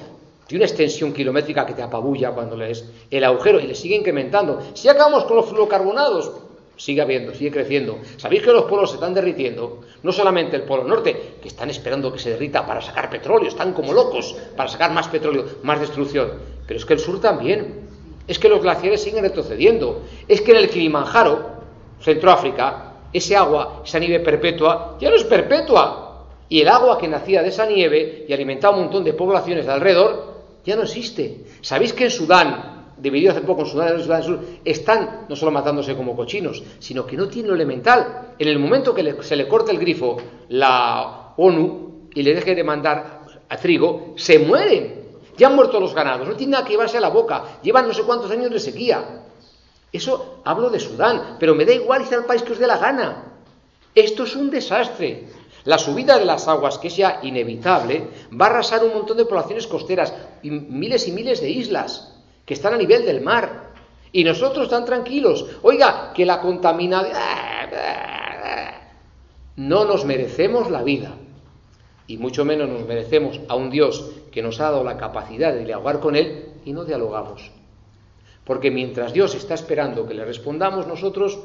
S2: tiene una extensión kilométrica que te apabulla cuando lees el agujero y le sigue incrementando? Si acabamos con los fluorocarbonados, sigue habiendo, sigue creciendo. ¿Sabéis que los polos se están derritiendo? No solamente el polo norte, que están esperando que se derrita para sacar petróleo, están como locos para sacar más petróleo, más destrucción. Pero es que el sur también. Es que los glaciares siguen retrocediendo. Es que en el Kilimanjaro, Centroáfrica, ese agua, esa nieve perpetua, ya no es perpetua. Y el agua que nacía de esa nieve y alimentaba un montón de poblaciones de alrededor, ya no existe. ¿Sabéis que en Sudán, dividido hace poco en Sudán y Sudán del Sur, están no solo matándose como cochinos, sino que no tienen lo elemental? En el momento que se le corte el grifo la ONU y le deje de mandar a trigo, se mueren. Ya han muerto los ganados, no tienen nada que llevarse a la boca, llevan no sé cuántos años de sequía. Eso hablo de Sudán, pero me da igual irse al país que os dé la gana. Esto es un desastre. La subida de las aguas, que es ya inevitable, va a arrasar un montón de poblaciones costeras y miles y miles de islas que están a nivel del mar. Y nosotros tan tranquilos. Oiga, que la contaminación... No nos merecemos la vida. Y mucho menos nos merecemos a un Dios que nos ha dado la capacidad de dialogar con Él y no dialogamos. Porque mientras Dios está esperando que le respondamos, nosotros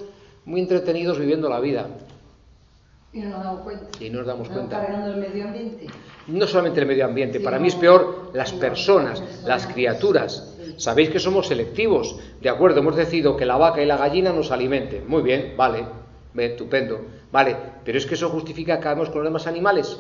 S2: muy entretenidos viviendo la vida
S5: Y no nos damos cuenta.
S2: y no nos damos cuenta.
S5: el medio ambiente.
S2: No solamente el medio ambiente,
S5: Sí,
S2: para mí es peor las personas, las criaturas. Sabéis que somos selectivos, de acuerdo, hemos decidido que la vaca y la gallina nos alimenten. Muy bien, vale, estupendo, vale, pero es que eso justifica que acabemos con los demás animales.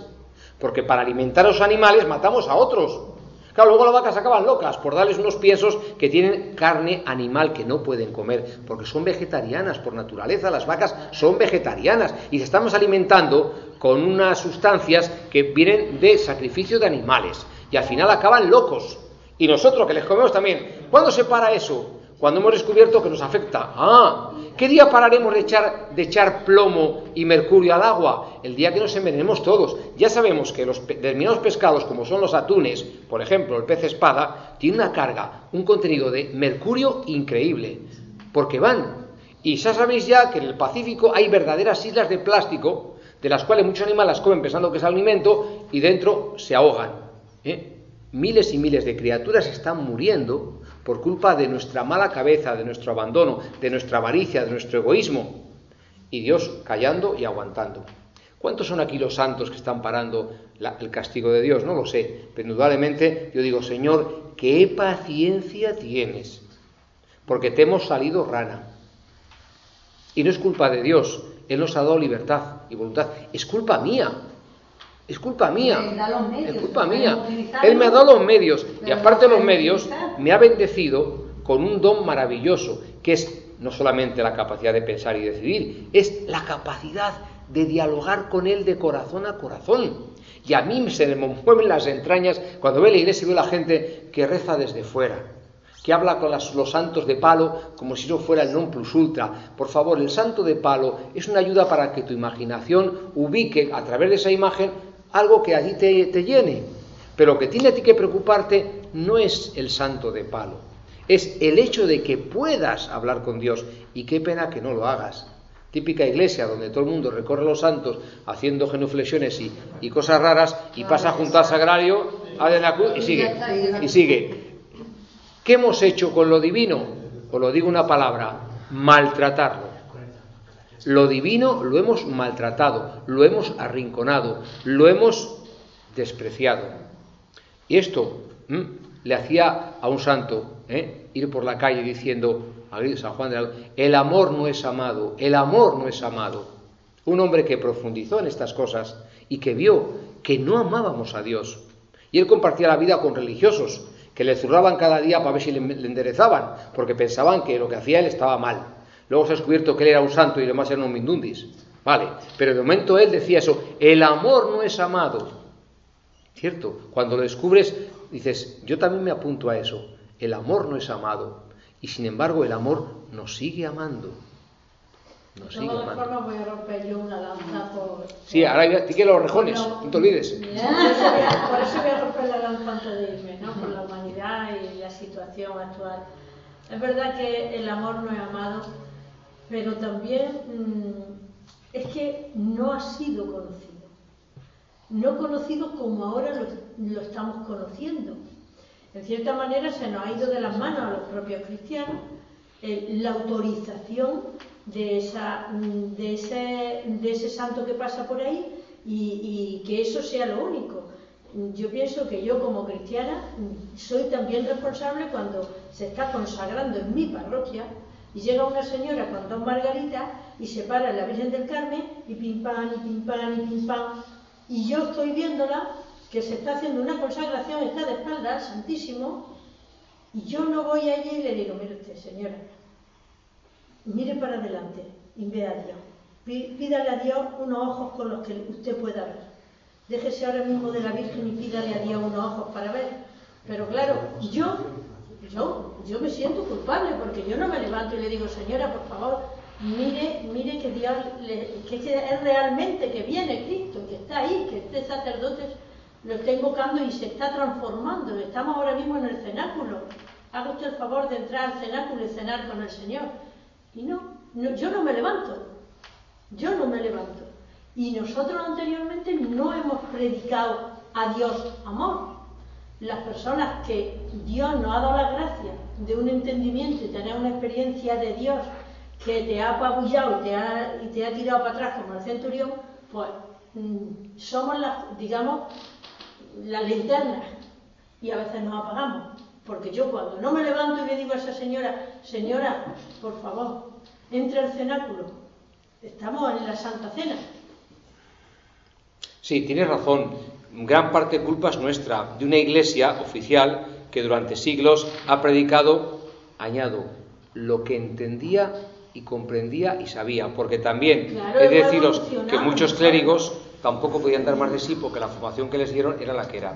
S2: Porque para alimentar a los animales matamos a otros. Claro, luego las vacas acaban locas por darles unos piensos que tienen carne animal que no pueden comer, porque son vegetarianas por naturaleza, las vacas son vegetarianas y se estamos alimentando con unas sustancias que vienen de sacrificio de animales y al final acaban locos. Y nosotros que les comemos también. ¿Cuándo se para eso? Cuando hemos descubierto que nos afecta. Ah, ¿qué día pararemos de echar, plomo y mercurio al agua? El día que nos envenenemos todos. Ya sabemos que los determinados pescados, como son los atunes, por ejemplo, el pez espada, tiene una carga, un contenido de mercurio increíble. Porque van. Y ya sabéis ya que en el Pacífico hay verdaderas islas de plástico, de las cuales muchos animales comen pensando que es alimento y dentro se ahogan. ¿eh? Miles y miles de criaturas están muriendo por culpa de nuestra mala cabeza, de nuestro abandono, de nuestra avaricia, de nuestro egoísmo. Y Dios callando y aguantando. ¿Cuántos son aquí los santos que están parando el castigo de Dios? No lo sé, pero indudablemente yo digo, Señor, qué paciencia tienes, porque te hemos salido rana. Y no es culpa de Dios, Él nos ha dado libertad y voluntad, es culpa mía. Es culpa mía.
S5: Medios,
S2: Es culpa mía. Él me ha dado los medios y aparte de
S5: no
S2: los medios me ha bendecido con un don maravilloso, que es no solamente la capacidad de pensar y decidir, es la capacidad de dialogar con Él de corazón a corazón. Y a mí se me mueven las entrañas cuando veo la iglesia y veo la gente que reza desde fuera, que habla con las- los santos de palo como si eso fuera el non plus ultra. Por favor, el santo de palo es una ayuda para que tu imaginación ubique a través de esa imagen algo que allí te, te llene. Pero lo que tiene a ti que preocuparte no es el santo de palo, es el hecho de que puedas hablar con Dios. Y qué pena que no lo hagas. Típica iglesia donde todo el mundo recorre los santos haciendo genuflexiones y, y cosas raras y pasa junto al sagrario, y sigue. Y sigue. ¿Qué hemos hecho con lo divino? Os lo digo una palabra, maltratarlo. Lo divino lo hemos maltratado, lo hemos arrinconado, lo hemos despreciado. Y esto ¿m? le hacía a un santo ¿eh? ir por la calle diciendo, a San Juan de la el amor no es amado, el amor no es amado. Un hombre que profundizó en estas cosas y que vio que no amábamos a Dios. Y él compartía la vida con religiosos que le zurraban cada día para ver si le enderezaban, porque pensaban que lo que hacía él estaba mal. Luego se ha descubierto que él era un santo y demás eran un mindundis. Vale, pero de momento él decía eso, el amor no es amado. ¿Cierto? Cuando lo descubres, dices, yo también me apunto a eso. El amor no es amado. Y sin embargo, el amor nos sigue amando. Nos sigue
S5: todas
S2: amando.
S5: formas voy a romper yo una lanza por...
S2: Sí, ahora ya- te quiero los rejones, no te olvides.
S5: Por eso voy a romper la lanza antes de irme, ¿no? Por la humanidad y la situación actual. Es verdad que el amor no es amado, pero también mm, es que no ha sido conocido. No conocido como ahora lo, estamos conociendo. En cierta manera se nos ha ido de las manos a los propios cristianos eh, la autorización de, esa, mm, de, ese, de ese santo que pasa por ahí y, y que eso sea lo único. Yo pienso que yo como cristiana mm, soy también responsable cuando se está consagrando en mi parroquia y llega una señora con dos margaritas y se para en la Virgen del Carmen y pim pam, y pim pam, y pim pam. Y yo estoy viéndola que se está haciendo una consagración, está de espalda al Santísimo, y yo no voy allí y le digo, mire usted, señora, mire para adelante y vea a Dios. Pí- Pídale a Dios unos ojos con los que usted pueda ver. Déjese ahora mismo de la Virgen y pídale a Dios unos ojos para ver. Pero claro, yo, yo, yo me siento culpable porque yo no me levanto y le digo, señora, por favor, mire, mire que Dios, le- que es realmente que viene Cristo, que está ahí, que este sacerdote lo está invocando y se está transformando. Estamos ahora mismo en el cenáculo. Haga usted el favor de entrar al cenáculo y cenar con el Señor. Y no, no, yo no me levanto. Yo no me levanto. Y nosotros anteriormente no hemos predicado a Dios amor. Las personas que Dios nos ha dado la gracia de un entendimiento y tener una experiencia de Dios que te ha apabullado y te ha, tirado para atrás como el centurión, pues mm, somos las, digamos, las linternas y a veces nos apagamos. Porque yo cuando no me levanto y le digo a esa señora, señora, por favor, entre al cenáculo, estamos en la Santa Cena.
S2: Sí, tienes razón. Gran parte culpa es nuestra, de una iglesia oficial que durante siglos ha predicado, añado, lo que entendía y comprendía y sabía. Porque también
S5: Claro,
S2: he de deciros que muchos clérigos tampoco podían dar más de sí porque la formación que les dieron era la que era.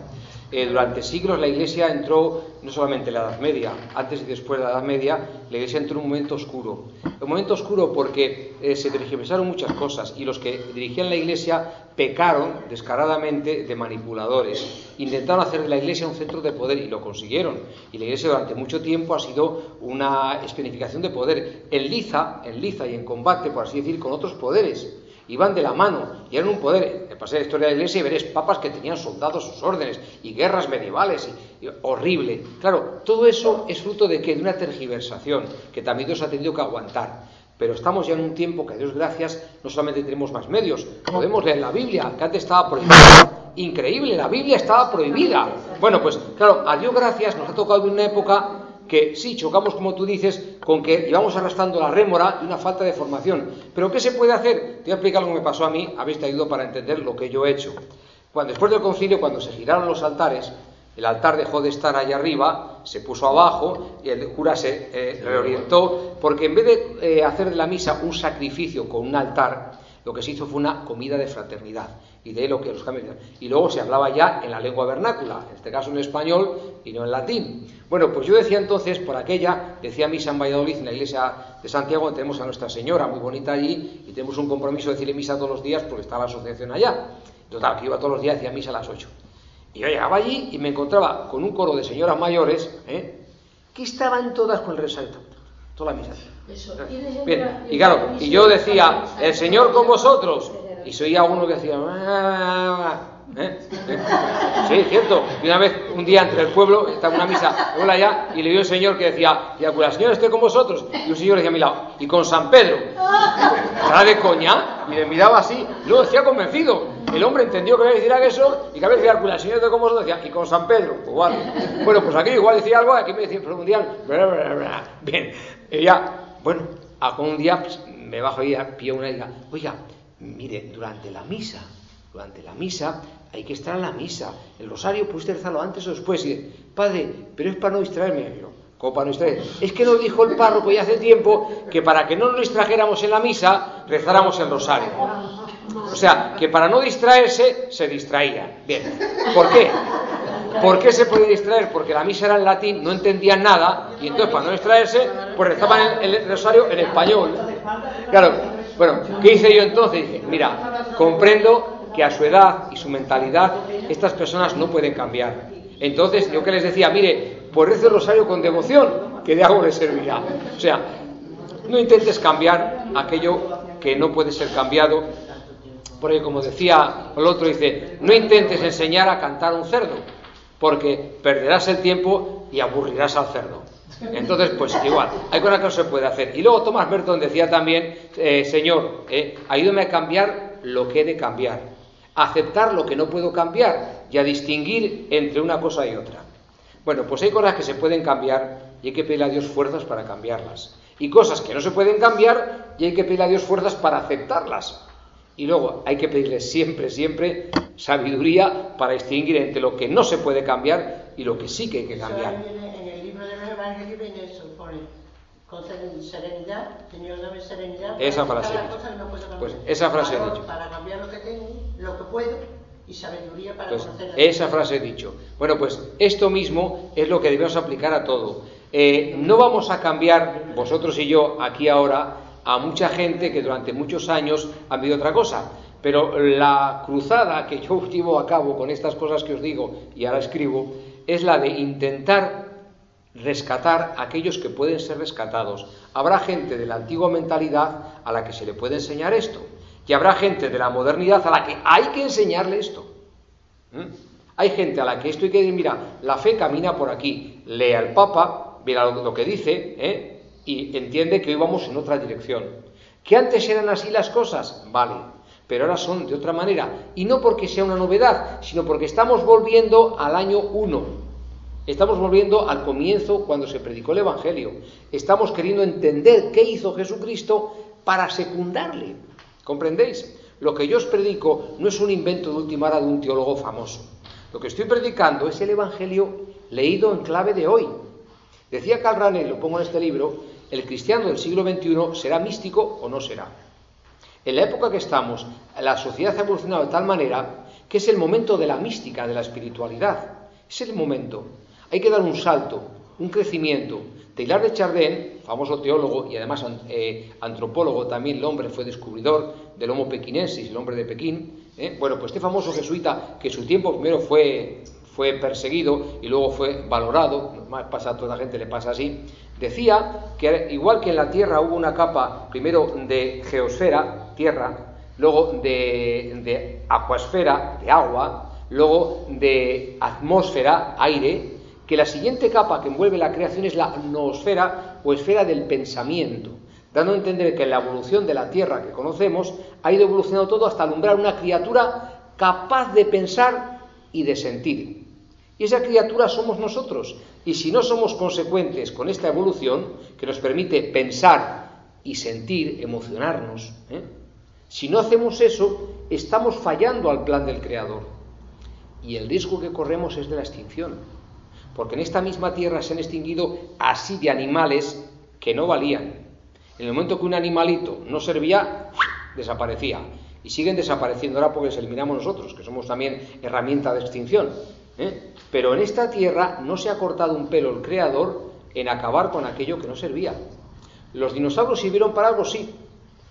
S2: Eh, durante siglos la Iglesia entró, no solamente en la Edad Media, antes y después de la Edad Media, la Iglesia entró en un momento oscuro. Un momento oscuro porque eh, se tergiversaron muchas cosas y los que dirigían la Iglesia pecaron descaradamente de manipuladores. Intentaron hacer de la Iglesia un centro de poder y lo consiguieron. Y la Iglesia durante mucho tiempo ha sido una especificación de poder en liza, en liza y en combate, por así decir, con otros poderes iban de la mano y eran un poder. Pasé la historia de la iglesia y veréis papas que tenían soldados sus órdenes y guerras medievales y, y horrible. Claro, todo eso es fruto de que de una tergiversación que también Dios ha tenido que aguantar. Pero estamos ya en un tiempo que a Dios gracias no solamente tenemos más medios, podemos leer la Biblia, que antes estaba prohibida. Increíble, la Biblia estaba prohibida. Bueno, pues claro, a Dios gracias nos ha tocado vivir una época que sí, chocamos, como tú dices, con que íbamos arrastrando la rémora y una falta de formación. Pero ¿qué se puede hacer? Te voy a explicar lo que me pasó a mí, habéis ayudado para entender lo que yo he hecho. Cuando, después del concilio, cuando se giraron los altares, el altar dejó de estar ahí arriba, se puso abajo y el cura se eh, reorientó, porque en vez de eh, hacer de la misa un sacrificio con un altar, lo que se hizo fue una comida de fraternidad y de lo que los y luego se hablaba ya en la lengua vernácula, en este caso en español y no en latín. Bueno, pues yo decía entonces, por aquella, decía misa en Valladolid, en la iglesia de Santiago, tenemos a Nuestra Señora, muy bonita allí, y tenemos un compromiso de decirle misa todos los días porque está la asociación allá. Total, que iba todos los días, decía misa a las 8. Y yo llegaba allí y me encontraba con un coro de señoras mayores, ¿eh? que estaban todas con el rosario, toda la misa. Bien, y claro, y yo decía, el Señor con vosotros, y se oía uno que decía, ¿eh? ¿Eh? Sí, cierto. Y una vez, un día entre el pueblo, estaba una misa, hola allá, y le vio un señor que decía, y la Señor esté con vosotros. Y un señor decía a mi lado, y con San Pedro. Era de coña, y le miraba así, y luego decía convencido. El hombre entendió que iba a decir eso, y cada vez decía, el Señor esté con vosotros, decía, y con San Pedro. Igual. Bueno, pues aquí igual decía algo, aquí me decía, pero un día, bien, y ya, bueno, un día pues, me bajo y pillo una y diga, oiga, mire, durante la misa, durante la misa hay que estar en la misa. El rosario puede rezarlo antes o después. Y padre, pero es para no distraerme. Yo, ¿cómo para no distraerme? Es que nos dijo el párroco ya hace tiempo que para que no nos distrajéramos en la misa, rezáramos el rosario. O sea, que para no distraerse, se distraía. Bien, ¿por qué? ¿Por qué se puede distraer? Porque la misa era en latín, no entendían nada, y entonces para no distraerse, pues rezaban el, rosario en español. Claro, bueno, ¿qué hice yo entonces? Dije, mira, comprendo que a su edad y su mentalidad estas personas no pueden cambiar. Entonces, yo que les decía, mire, pues reza el rosario con devoción, que de algo le servirá. O sea, no intentes cambiar aquello que no puede ser cambiado, porque como decía el otro, dice, no intentes enseñar a cantar un cerdo, porque perderás el tiempo y aburrirás al cerdo. Entonces, pues igual, hay cosas que no se puede hacer. Y luego Tomás Berton decía también, eh, Señor, eh, ayúdame a cambiar lo que he de cambiar, aceptar lo que no puedo cambiar y a distinguir entre una cosa y otra. Bueno, pues hay cosas que se pueden cambiar y hay que pedirle a Dios fuerzas para cambiarlas. Y cosas que no se pueden cambiar y hay que pedirle a Dios fuerzas para aceptarlas. Y luego hay que pedirle siempre, siempre sabiduría para distinguir entre lo que no se puede cambiar y lo que sí que hay que cambiar.
S6: En el libro de los Evangelios viene eso, serenidad, Señor dame serenidad.
S2: Esa frase. pues esa frase he dicho.
S6: Para cambiar lo que tengo, lo que puedo y sabiduría para
S2: pues Esa frase he dicho. Bueno, pues esto mismo es lo que debemos aplicar a todo. Eh, no vamos a cambiar, vosotros y yo, aquí ahora, a mucha gente que durante muchos años ha vivido otra cosa. Pero la cruzada que yo (laughs) llevo a cabo con estas cosas que os digo y ahora escribo es la de intentar rescatar a aquellos que pueden ser rescatados. Habrá gente de la antigua mentalidad a la que se le puede enseñar esto y habrá gente de la modernidad a la que hay que enseñarle esto. ¿Mm? Hay gente a la que esto hay que decir, mira, la fe camina por aquí, lea al Papa, mira lo, que dice, ¿eh? Y entiende que hoy vamos en otra dirección. Que antes eran así las cosas, vale, pero ahora son de otra manera. Y no porque sea una novedad, sino porque estamos volviendo al año 1. Estamos volviendo al comienzo cuando se predicó el Evangelio. Estamos queriendo entender qué hizo Jesucristo para secundarle. ¿Comprendéis? Lo que yo os predico no es un invento de última hora de un teólogo famoso. Lo que estoy predicando es el Evangelio leído en clave de hoy. Decía y lo pongo en este libro, el cristiano del siglo XXI será místico o no será. En la época que estamos, la sociedad ha evolucionado de tal manera que es el momento de la mística, de la espiritualidad. Es el momento. Hay que dar un salto, un crecimiento. Taylor de Chardin, famoso teólogo y además eh, antropólogo, también el hombre fue descubridor del Homo pekinensis, el hombre de Pekín. ¿eh? Bueno, pues este famoso jesuita, que su tiempo primero fue, perseguido y luego fue valorado, normal pasa a toda la gente, le pasa así, Decía que igual que en la Tierra hubo una capa primero de geosfera, tierra, luego de, de acuasfera, de agua, luego de atmósfera, aire, que la siguiente capa que envuelve la creación es la noosfera o esfera del pensamiento, dando a entender que la evolución de la Tierra que conocemos ha ido evolucionando todo hasta alumbrar una criatura capaz de pensar y de sentir. Y esa criatura somos nosotros. Y si no somos consecuentes con esta evolución, que nos permite pensar y sentir, emocionarnos, ¿eh? si no hacemos eso, estamos fallando al plan del Creador. Y el riesgo que corremos es de la extinción. Porque en esta misma tierra se han extinguido así de animales que no valían. En el momento que un animalito no servía, desaparecía. Y siguen desapareciendo ahora porque les eliminamos nosotros, que somos también herramienta de extinción. ¿eh? Pero en esta tierra no se ha cortado un pelo el Creador en acabar con aquello que no servía. Los dinosaurios sirvieron para algo, sí.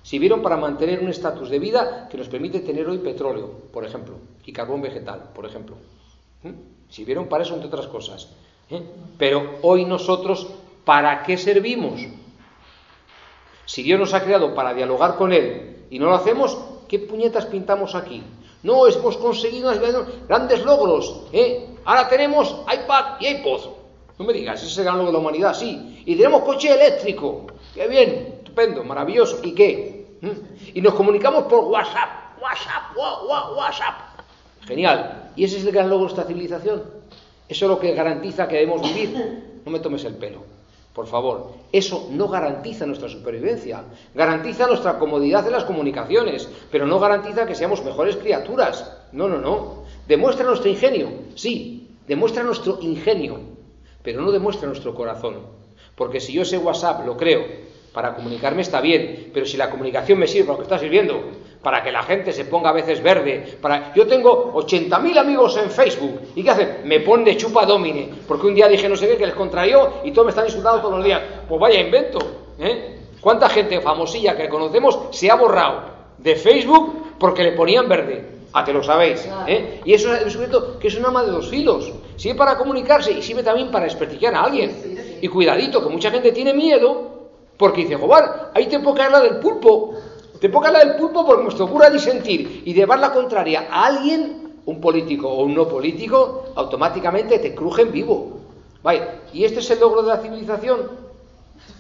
S2: Sirvieron para mantener un estatus de vida que nos permite tener hoy petróleo, por ejemplo, y carbón vegetal, por ejemplo. ¿eh? Sirvieron para eso, entre otras cosas. ¿eh? Pero hoy nosotros, ¿para qué servimos? Si Dios nos ha creado para dialogar con Él y no lo hacemos, ¿qué puñetas pintamos aquí? No, hemos conseguido grandes logros. ¿eh? Ahora tenemos iPad y iPod. No me digas, ese es el gran logro de la humanidad, sí. Y tenemos coche eléctrico. Qué bien, estupendo, maravilloso. ¿Y qué? ¿Mm? Y nos comunicamos por WhatsApp. WhatsApp, WhatsApp. Genial. ¿Y ese es el gran logro de esta civilización? Eso es lo que garantiza que debemos vivir. No me tomes el pelo. Por favor, eso no garantiza nuestra supervivencia, garantiza nuestra comodidad en las comunicaciones, pero no garantiza que seamos mejores criaturas. No, no, no. Demuestra nuestro ingenio, sí, demuestra nuestro ingenio, pero no demuestra nuestro corazón. Porque si yo ese WhatsApp lo creo para comunicarme está bien, pero si la comunicación me sirve para lo que está sirviendo, para que la gente se ponga a veces verde. Para... Yo tengo 80.000 amigos en Facebook. ¿Y qué hacen? Me ponen de chupa domine. Porque un día dije no sé qué, que les contrarió y todos me están insultando todos los días. Pues vaya invento. ¿eh? ¿Cuánta gente famosilla que conocemos se ha borrado de Facebook porque le ponían verde? A que lo sabéis. ¿eh? Y eso es un sujeto que es un ama de dos filos. Sirve para comunicarse y sirve también para desprestigiar a alguien. Y cuidadito, que mucha gente tiene miedo porque dice, joder, ahí te puede caer la del pulpo. Te ponga la del pulpo porque nos ocurra disentir y llevar la contraria a alguien, un político o un no político, automáticamente te crujen vivo. Vaya, ¿y este es el logro de la civilización?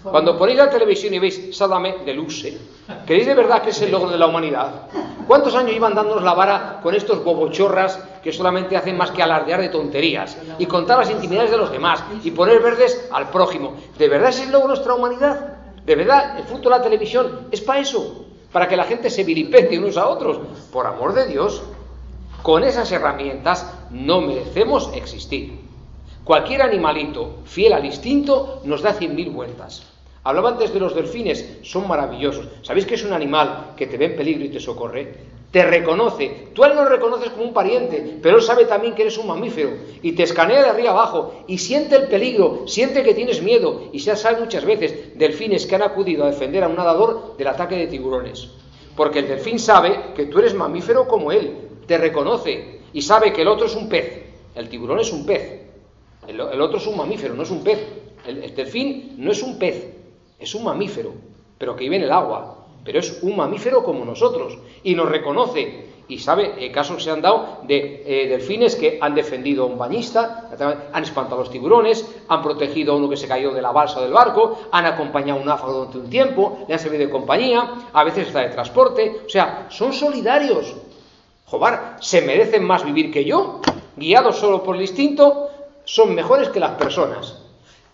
S2: Cuando ponéis la televisión y veis Sálvame de Luxe, ¿creéis de verdad que es el logro de la humanidad? ¿Cuántos años iban dándonos la vara con estos bobochorras que solamente hacen más que alardear de tonterías y contar las intimidades de los demás y poner verdes al prójimo? ¿De verdad es el logro de nuestra humanidad? ¿De verdad el fruto de la televisión es para eso? Para que la gente se vilipende unos a otros. Por amor de Dios, con esas herramientas no merecemos existir. Cualquier animalito fiel al instinto nos da cien mil vueltas. Hablaba antes de los delfines, son maravillosos. ¿Sabéis que es un animal que te ve en peligro y te socorre? Te reconoce. Tú a él no lo reconoces como un pariente, pero él sabe también que eres un mamífero y te escanea de arriba abajo y siente el peligro, siente que tienes miedo y se sabe muchas veces delfines que han acudido a defender a un nadador del ataque de tiburones. Porque el delfín sabe que tú eres mamífero como él, te reconoce y sabe que el otro es un pez. El tiburón es un pez. El, otro es un mamífero, no es un pez. el delfín no es un pez, es un mamífero, pero que vive en el agua pero es un mamífero como nosotros y nos reconoce. Y sabe eh, casos se han dado de eh, delfines que han defendido a un bañista, han espantado a los tiburones, han protegido a uno que se cayó de la balsa del barco, han acompañado a un náufrago durante un tiempo, le han servido de compañía, a veces está de transporte. O sea, son solidarios. Jobar, se merecen más vivir que yo, guiados solo por el instinto, son mejores que las personas.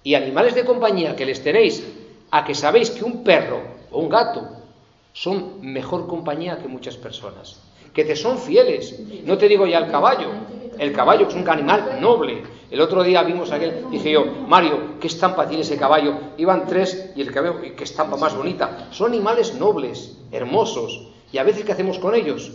S2: Y animales de compañía que les tenéis a que sabéis que un perro o un gato son mejor compañía que muchas personas, que te son fieles. No te digo ya el caballo, el caballo es un animal noble. El otro día vimos aquel, dije yo, Mario, ¿qué estampa tiene ese caballo? Iban tres y el caballo, ¿qué estampa más bonita? Son animales nobles, hermosos. ¿Y a veces qué hacemos con ellos?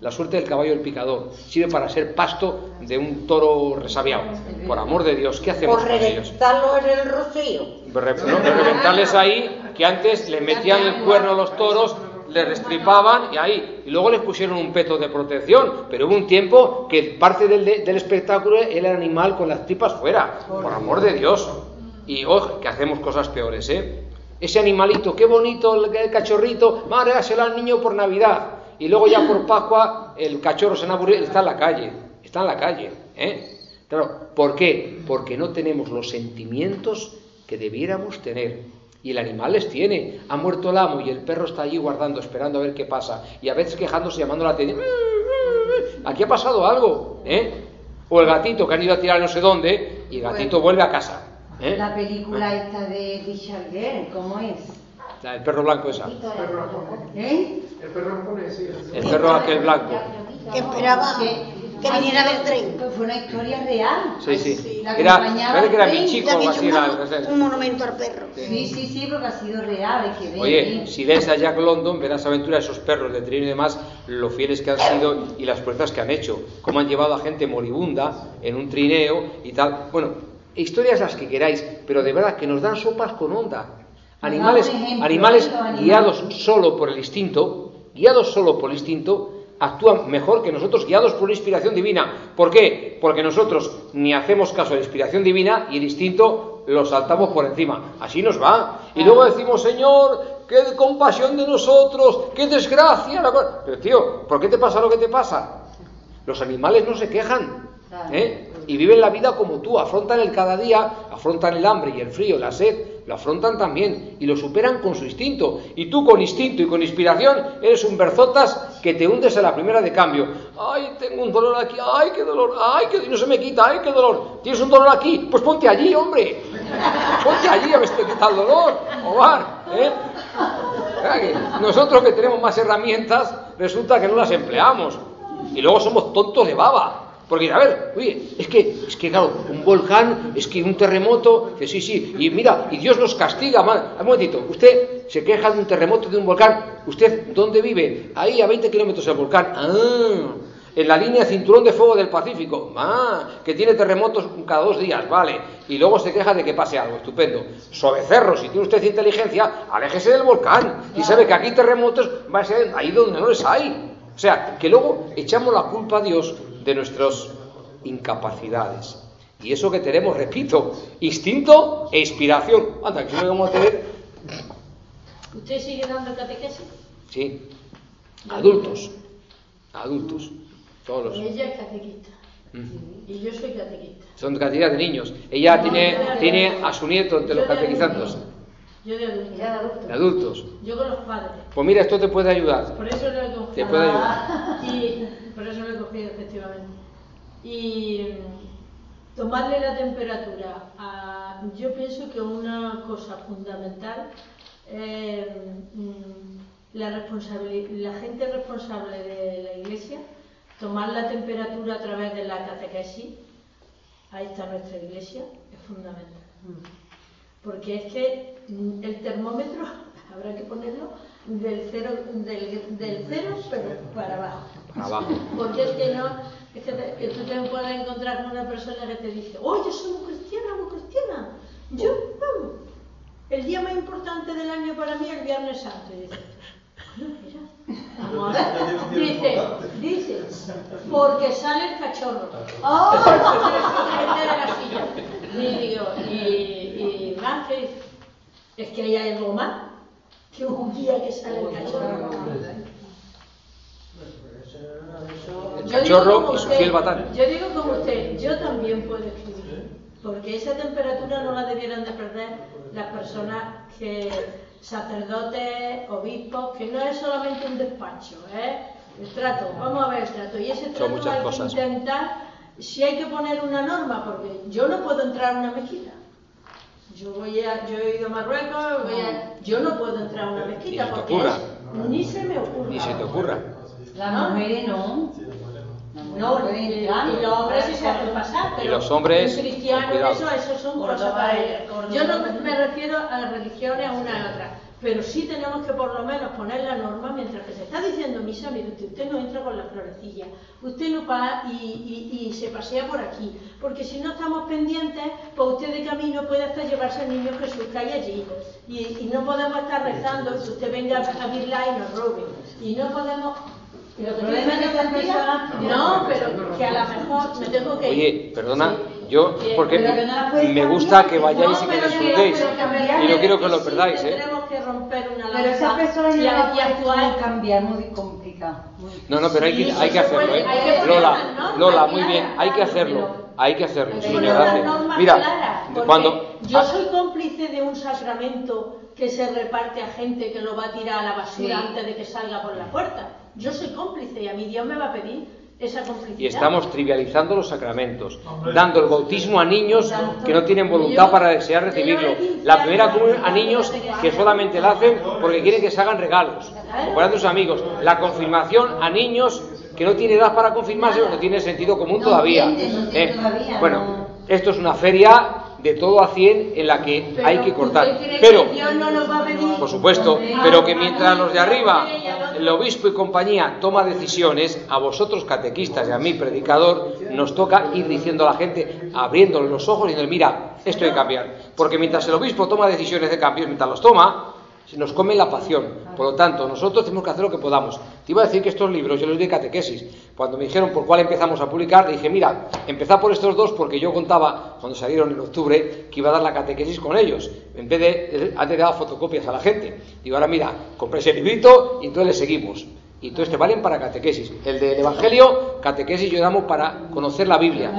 S2: La suerte del caballo del picador sirve para ser pasto de un toro resabiado. Por amor de Dios, ¿qué hacemos con ellos?
S7: en el rocío.
S2: No, reventarles ahí, que antes le metían el cuerno a los toros, le restripaban y ahí. Y luego les pusieron un peto de protección. Pero hubo un tiempo que parte del, del espectáculo era el animal con las tripas fuera. Por amor de Dios. Y ojo, que hacemos cosas peores, ¿eh? Ese animalito, qué bonito el cachorrito, madre, al niño por Navidad y luego ya por Pascua el cachorro se aburrido, está en la calle, está en la calle. ¿eh? Claro, ¿por qué? Porque no tenemos los sentimientos que debiéramos tener. Y el animal les tiene. Ha muerto el amo y el perro está allí guardando, esperando a ver qué pasa. Y a veces quejándose, llamando la atención. Aquí ha pasado algo. ¿eh? O el gatito que han ido a tirar no sé dónde y el gatito vuelve a casa. ¿eh?
S3: La película esta de Richard Gere, ¿cómo es?
S2: El perro blanco esa.
S3: ¿Eh?
S2: El perro aquel blanco.
S7: Que esperaba. que viniera del tren.
S3: Pues fue una historia real.
S2: Sí, sí.
S3: La
S2: Era, parece que era
S3: el
S2: mi chico o así.
S7: un monumento al perro.
S3: Sí, sí, sí, porque ha sido real, hay que ver.
S2: Oye,
S3: ¿eh?
S2: si ves a Jack London, verás aventuras de esos perros de tren y demás, lo fieles que han sido y las fuerzas que han hecho, cómo han llevado a gente moribunda en un trineo y tal. Bueno, historias las que queráis, pero de verdad que nos dan sopas con onda. Animales, animales guiados solo por el instinto, guiados solo por el instinto, actúan mejor que nosotros guiados por una inspiración divina. ¿Por qué? Porque nosotros ni hacemos caso a la inspiración divina y el instinto lo saltamos por encima. Así nos va. Y luego decimos, Señor, qué compasión de nosotros, qué desgracia. la co-". Pero tío, ¿por qué te pasa lo que te pasa? Los animales no se quejan. ¿eh? Y viven la vida como tú, afrontan el cada día, afrontan el hambre y el frío, la sed, lo afrontan también y lo superan con su instinto. Y tú con instinto y con inspiración eres un berzotas que te hundes en la primera de cambio. Ay, tengo un dolor aquí, ay, qué dolor, ay, que no se me quita, ay, qué dolor. ¿Tienes un dolor aquí? Pues ponte allí, hombre. Ponte allí a ver si te quita el dolor. Omar, ¿eh? Nosotros que tenemos más herramientas, resulta que no las empleamos. Y luego somos tontos de baba. Porque, a ver, oye, es que, es que claro, un volcán, es que un terremoto, que sí, sí, y mira, y Dios nos castiga, man. Un momentito, usted se queja de un terremoto de un volcán, ¿usted dónde vive? Ahí a 20 kilómetros del volcán. Ah, en la línea cinturón de fuego del Pacífico. Ah, que tiene terremotos cada dos días, vale. Y luego se queja de que pase algo, estupendo. Suavecerro, si tiene usted inteligencia, aléjese del volcán. Y sabe que aquí terremotos va a ser ahí donde no les hay. O sea, que luego echamos la culpa a Dios de nuestras incapacidades. Y eso que tenemos, repito, instinto e inspiración. Anda, que no vamos a tener.
S5: ¿Usted sigue dando catequesis?
S2: Sí, adultos. Adultos. Todos los.
S5: Ella es catequista.
S2: Mm.
S5: Y yo soy catequista.
S2: Son cantidad de niños. Ella
S5: No,
S2: tiene, tiene a su nieto entre los
S5: Yo de adultos. Yo de
S3: de adulto.
S2: De adultos.
S5: Yo con los padres.
S2: Pues mira, esto te puede ayudar.
S5: Por eso lo he cogido.
S2: Te puede ayudar. (laughs)
S5: Y por eso lo he cogido, efectivamente. Y mm, tomarle la temperatura. a- yo pienso que una cosa fundamental es mm, la, gente responsable de la iglesia, tomar la temperatura a través de la catequesis. Ahí está nuestra iglesia, es fundamental. Porque es que el termómetro (laughs) habrá que ponerlo del cero, del, del cero pero para abajo.
S2: Para abajo.
S5: Porque es que no, es que, te- tú te puedes encontrar con una persona que te dice, oh, yo soy muy cristiana, muy cristiana. Yo, vamos, el día más importante del año para mí es el Viernes Santo. Y dices. Dice, dice, porque sale el cachorro. (laughs) ¡Oh! Gente (laughs) de la silla. Y digo, y, y más que es que hay algo más que un día que sale el cachorro.
S2: El cachorro y su fiel batán.
S5: Yo digo como usted, yo también puedo escribir, porque esa temperatura no la debieran de perder las personas que, sacerdotes, obispos, que no es solamente un despacho, ¿eh? El trato, vamos a ver el trato, y ese trato hay que intentar, si hay que poner una norma, porque yo no puedo entrar a una mezquita. Yo voy a, yo he ido a Marruecos, voy a- yo no puedo entrar a una
S2: Ni
S5: mezquita
S2: te
S5: porque
S2: ocurra.
S5: es- ni se me ocurra.
S2: Ni se te ocurra.
S3: Las mujeres no. Mujeres
S5: No,
S3: pueden
S5: y, los hombres sí se hacen pasar, pero
S2: los hombres,
S5: un cristiano,
S2: cuidado.
S5: eso, eso son cosas para ellos. Yo no me- refiero a las religiones a una y otra, pero sí tenemos que por lo menos poner la norma mientras que se está diciendo misa, mire usted, usted no entra con la florecilla, usted no va y, y- y se pasea por aquí, porque si no estamos pendientes, pues usted de camino puede hasta llevarse al niño Jesús que hay allí, y, y no podemos estar rezando que usted venga a virla y nos robe, y no podemos...
S3: Que
S5: No, pero que a lo mejor me tengo que ir.
S2: Oye, perdona, yo, porque me gusta que
S3: no,
S2: vayáis y que disfrutéis. Y no quiero que lo perdáis, ¿eh?
S5: Tendremos que romper una lanza
S3: Pero esa persona
S5: y, actuar.
S3: cambiar muy complicado.
S2: No, no, pero hay que, hay que hacerlo, ¿eh? Lola, Lola, muy bien, hay que hacerlo, hay que hacerlo, señora. Mira, cuando
S5: yo soy cómplice de un sacramento que se reparte a gente que lo va a tirar a la basura
S3: Sí.
S5: antes de que salga por la puerta. Yo soy cómplice y a mí Dios me va a pedir esa complicidad.
S2: y estamos trivializando los sacramentos, dando el bautismo a niños que no tienen voluntad para desear recibirlo, la primera comunión a niños que solamente la hacen porque quieren que se hagan regalos, o para sus amigos, la confirmación a niños que no tiene edad para confirmarse o no tiene sentido común
S3: No
S2: todavía.
S3: entiende, no entiende
S2: ¿eh?
S3: todavía,
S2: Bueno,
S3: no.
S2: esto es una feria de todo a 100 en la que hay que cortar.
S5: ¿usted cree
S2: Pero,
S5: que Dios no nos va a pedir?
S2: por supuesto, pero que mientras los de arriba, el obispo y compañía, toma decisiones, a vosotros catequistas y a mí predicador, nos toca ir diciendo a la gente, abriéndole los ojos y diciendo, mira, esto hay que cambiar. Porque mientras el obispo toma decisiones de cambios, mientras los toma, nos come la pasión. Por lo tanto, nosotros tenemos que hacer lo que podamos. Te iba a decir que estos libros, yo los di catequesis. Cuando me dijeron por cuál empezamos a publicar, dije, mira, empezad por estos dos porque yo contaba, cuando salieron en octubre, que iba a dar la catequesis con ellos. En vez de, antes de dar fotocopias a la gente. Digo, ahora mira, compré ese librito y entonces le seguimos. Y entonces te valen para catequesis. El del Evangelio, catequesis yo damos para conocer la Biblia.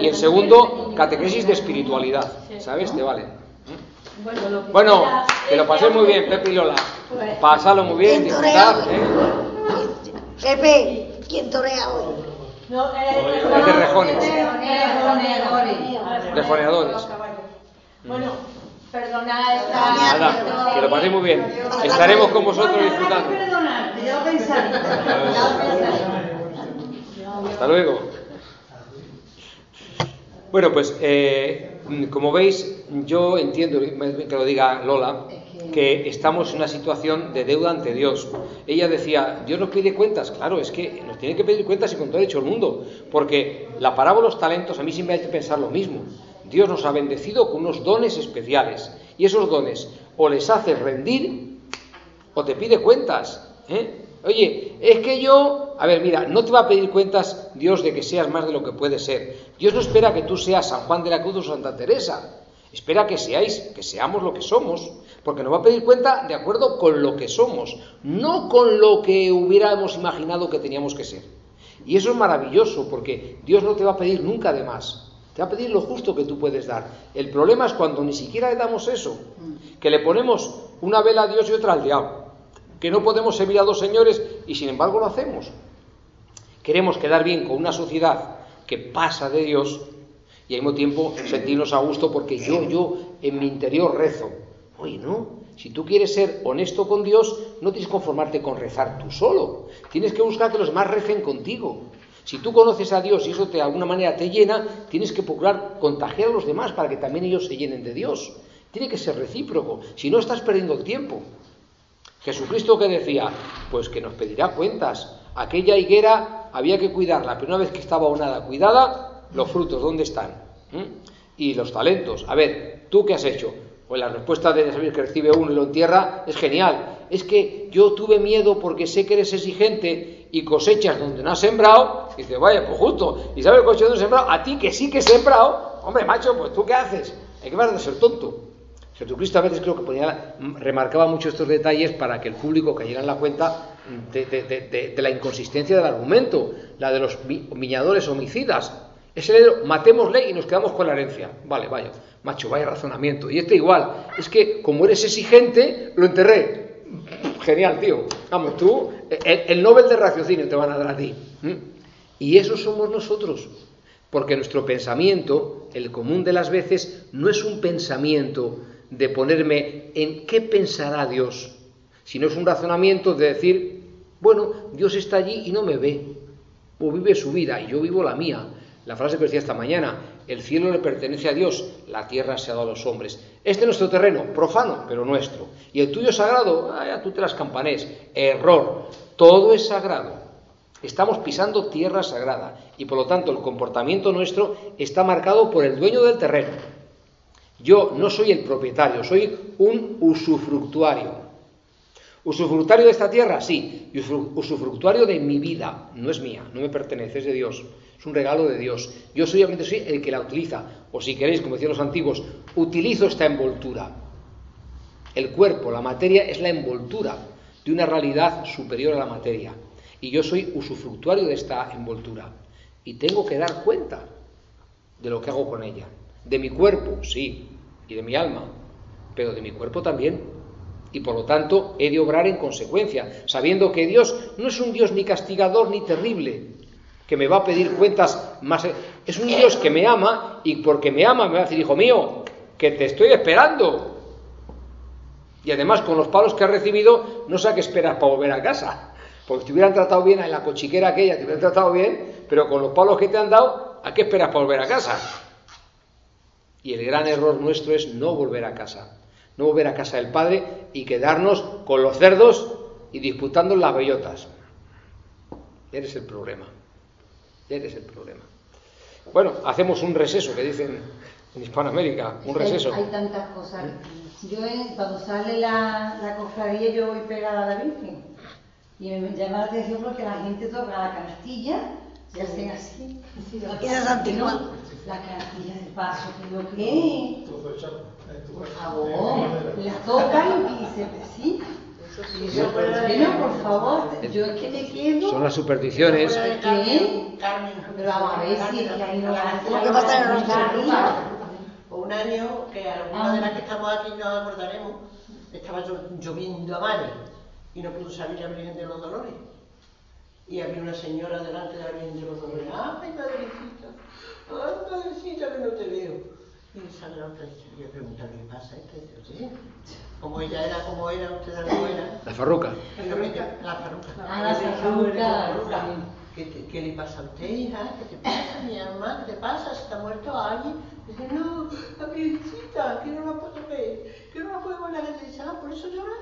S2: Y el segundo, catequesis de espiritualidad. ¿Sabes? Te valen.
S5: Bueno, lo que
S2: Bueno,
S5: quiera
S2: que lo
S5: es
S2: paséis muy bien, Pepe y Lola.
S5: Pues-
S2: Pasalo muy bien,
S7: ¿Quién
S2: disfrutad.
S7: torea?
S2: ¿eh?
S7: Pepe, ¿quién torea hoy?
S5: No, eh,
S2: Es de rejones.
S5: Rejoneadores.
S2: Rejoneadores.
S5: Bueno, perdonad esta...
S2: Nada, que lo paséis muy bien. Estaremos con vosotros disfrutando. Hasta luego. Bueno, pues eh, como veis, yo entiendo, que lo diga Lola, que estamos en una situación de deuda ante Dios. Ella decía, Dios nos pide cuentas. Claro, es que nos tiene que pedir cuentas y con todo hecho el mundo. Porque la parábola de los talentos, a mí siempre hay que pensar lo mismo. Dios nos ha bendecido con unos dones especiales. Y esos dones o les haces rendir o te pide cuentas. ¿eh? Oye, es que yo, a ver, mira, no te va a pedir cuentas Dios de que seas más de lo que puedes ser. Dios no espera que tú seas San Juan de la Cruz o Santa Teresa. Espera que seáis, que seamos lo que somos, porque nos va a pedir cuenta de acuerdo con lo que somos, no con lo que hubiéramos imaginado que teníamos que ser. Y eso es maravilloso, porque Dios no te va a pedir nunca de más. Te va a pedir lo justo que tú puedes dar. El problema es cuando ni siquiera le damos eso, que le ponemos una vela a Dios y otra al diablo, que no podemos servir a dos señores y sin embargo lo hacemos. Queremos quedar bien con una sociedad que pasa de Dios y al mismo tiempo sentirnos a gusto porque yo, yo en mi interior rezo. Oye, no, si tú quieres ser honesto con Dios, no tienes que conformarte con rezar tú solo. Tienes que buscar que los demás recen contigo. Si tú conoces a Dios y eso de alguna manera te llena, tienes que procurar contagiar a los demás para que también ellos se llenen de Dios. Tiene que ser recíproco, si no estás perdiendo el tiempo. Jesucristo que decía, pues que nos pedirá cuentas. Aquella higuera había que cuidarla, pero una vez que estaba onada, cuidada, los frutos, ¿dónde están? ¿Mm? Y los talentos. A ver, ¿tú qué has hecho? Pues la respuesta de saber que recibe uno y lo entierra es genial. Es que yo tuve miedo porque sé que eres exigente y cosechas donde no has sembrado. Y dice, vaya, pues justo. Y sabes cosechar donde has sembrado. A ti que sí que he sembrado. Hombre, macho, pues tú qué haces. Hay que parar de ser tonto. Jesucristo a veces creo que ponía, remarcaba mucho estos detalles para que el público cayera en la cuenta de, la inconsistencia del argumento, la de los vi- viñadores homicidas. Ese heredero, matémosle y nos quedamos con la herencia. Vale, vaya, macho, vaya razonamiento. Y este igual, es que como eres exigente, lo enterré. Genial, tío. Vamos, tú, el, el Nobel de raciocinio te van a dar a ti. Y eso somos nosotros. Porque nuestro pensamiento, el común de las veces, no es un pensamiento de ponerme en qué pensará Dios, sino es un razonamiento de decir, bueno, Dios está allí y no me ve, o vive su vida y yo vivo la mía. La frase que decía esta mañana, el cielo le pertenece a Dios, la tierra se ha dado a los hombres. Este es nuestro terreno, profano, pero nuestro. Y el tuyo sagrado, ah, ya tú te las campanés. Error, todo es sagrado. Estamos pisando tierra sagrada y por lo tanto el comportamiento nuestro está marcado por el dueño del terreno. Yo no soy el propietario, soy un usufructuario. ¿Usufructuario de esta tierra? Sí. Usufructuario de mi vida. No es mía, no me pertenece, es de Dios. Es un regalo de Dios. Yo solamente soy el que la utiliza. O si queréis, como decían los antiguos, utilizo esta envoltura. El cuerpo, la materia, es la envoltura de una realidad superior a la materia. Y yo soy usufructuario de esta envoltura. Y tengo que dar cuenta de lo que hago con ella. De mi cuerpo, sí, y de mi alma, pero de mi cuerpo también. Y por lo tanto he de obrar en consecuencia, sabiendo que Dios no es un Dios ni castigador ni terrible, que me va a pedir cuentas más... Es un Dios que me ama y porque me ama me va a decir, hijo mío, que te estoy esperando. Y además con los palos que has recibido, no sé qué esperas para volver a casa. Porque te hubieran tratado bien en la cochiquera aquella, te hubieran tratado bien, pero con los palos que te han dado, ¿a qué esperas para volver a casa? Y el gran error nuestro es no volver a casa, no volver a casa del Padre y quedarnos con los cerdos y disputando las bellotas. Eres el problema. Eres el problema. Bueno, hacemos un receso, que dicen en Hispanoamérica, un receso.
S7: Hay, hay tantas cosas. Yo cuando sale la, la cofradía yo voy pegada a la Virgen. Y me llama la atención porque la gente toca la canastilla y hacen así. No. La canastilla del paso, que lo que por favor, la tocan y dicen, sí. Yo, bueno, por favor, yo es que me quedo.
S2: Son las supersticiones.
S7: ¿Qué? Pero vamos a ver si es que ahí no
S3: Lo que pasa en nuestro
S7: arriba.
S6: Un año que alguna de las que estamos aquí nos acordaremos, estaba llo- lloviendo a mares y no pudo salir la Virgen de los Dolores. Y había una señora delante de la Virgen de los Dolores. ¡Ay, madrecita! ¡Ay, madrecita, que no te veo! Y sale la otra y le pregunta, ¿qué pasa? Este, sí. Como ella era, como era, usted era.
S2: La farruca.
S6: Pero mira, la farruca.
S7: Ah, la farruca,
S6: ¿Qué, te- qué le pasa a usted, hija? ¿Qué te pasa, mi hermana? ¿Qué te pasa? ¿Se está muerto alguien? Dice, no, la virgencita, que no la puedo ver, que no la puedo ver. La gente dice, ah, por eso llora.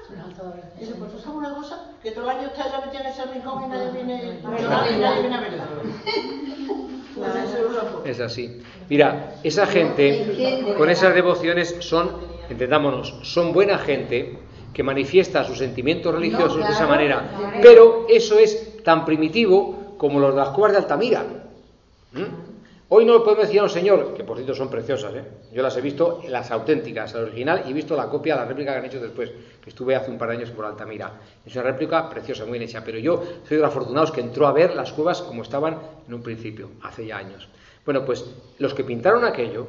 S6: Dice, pues tú sabes una cosa, que todo el año ustedes la metían en ese rincón y nadie viene, nadie, nadie viene a verla. (laughs) Es una cosa.
S2: Es así. Mira, esa gente con esas devociones son, entendámonos, son buena gente que manifiesta sus sentimientos religiosos de esa manera, pero eso es tan primitivo como los de las cuevas de Altamira. ¿Mm? Hoy no podemos decir a un señor, que por cierto son preciosas, ¿eh? yo las he visto, las auténticas, la original, y he visto la copia, la réplica que han hecho después, que estuve hace un par de años por Altamira. Es una réplica preciosa, muy bien hecha, pero yo soy de los afortunados que entró a ver las cuevas como estaban en un principio, hace ya años. Bueno, pues los que pintaron aquello,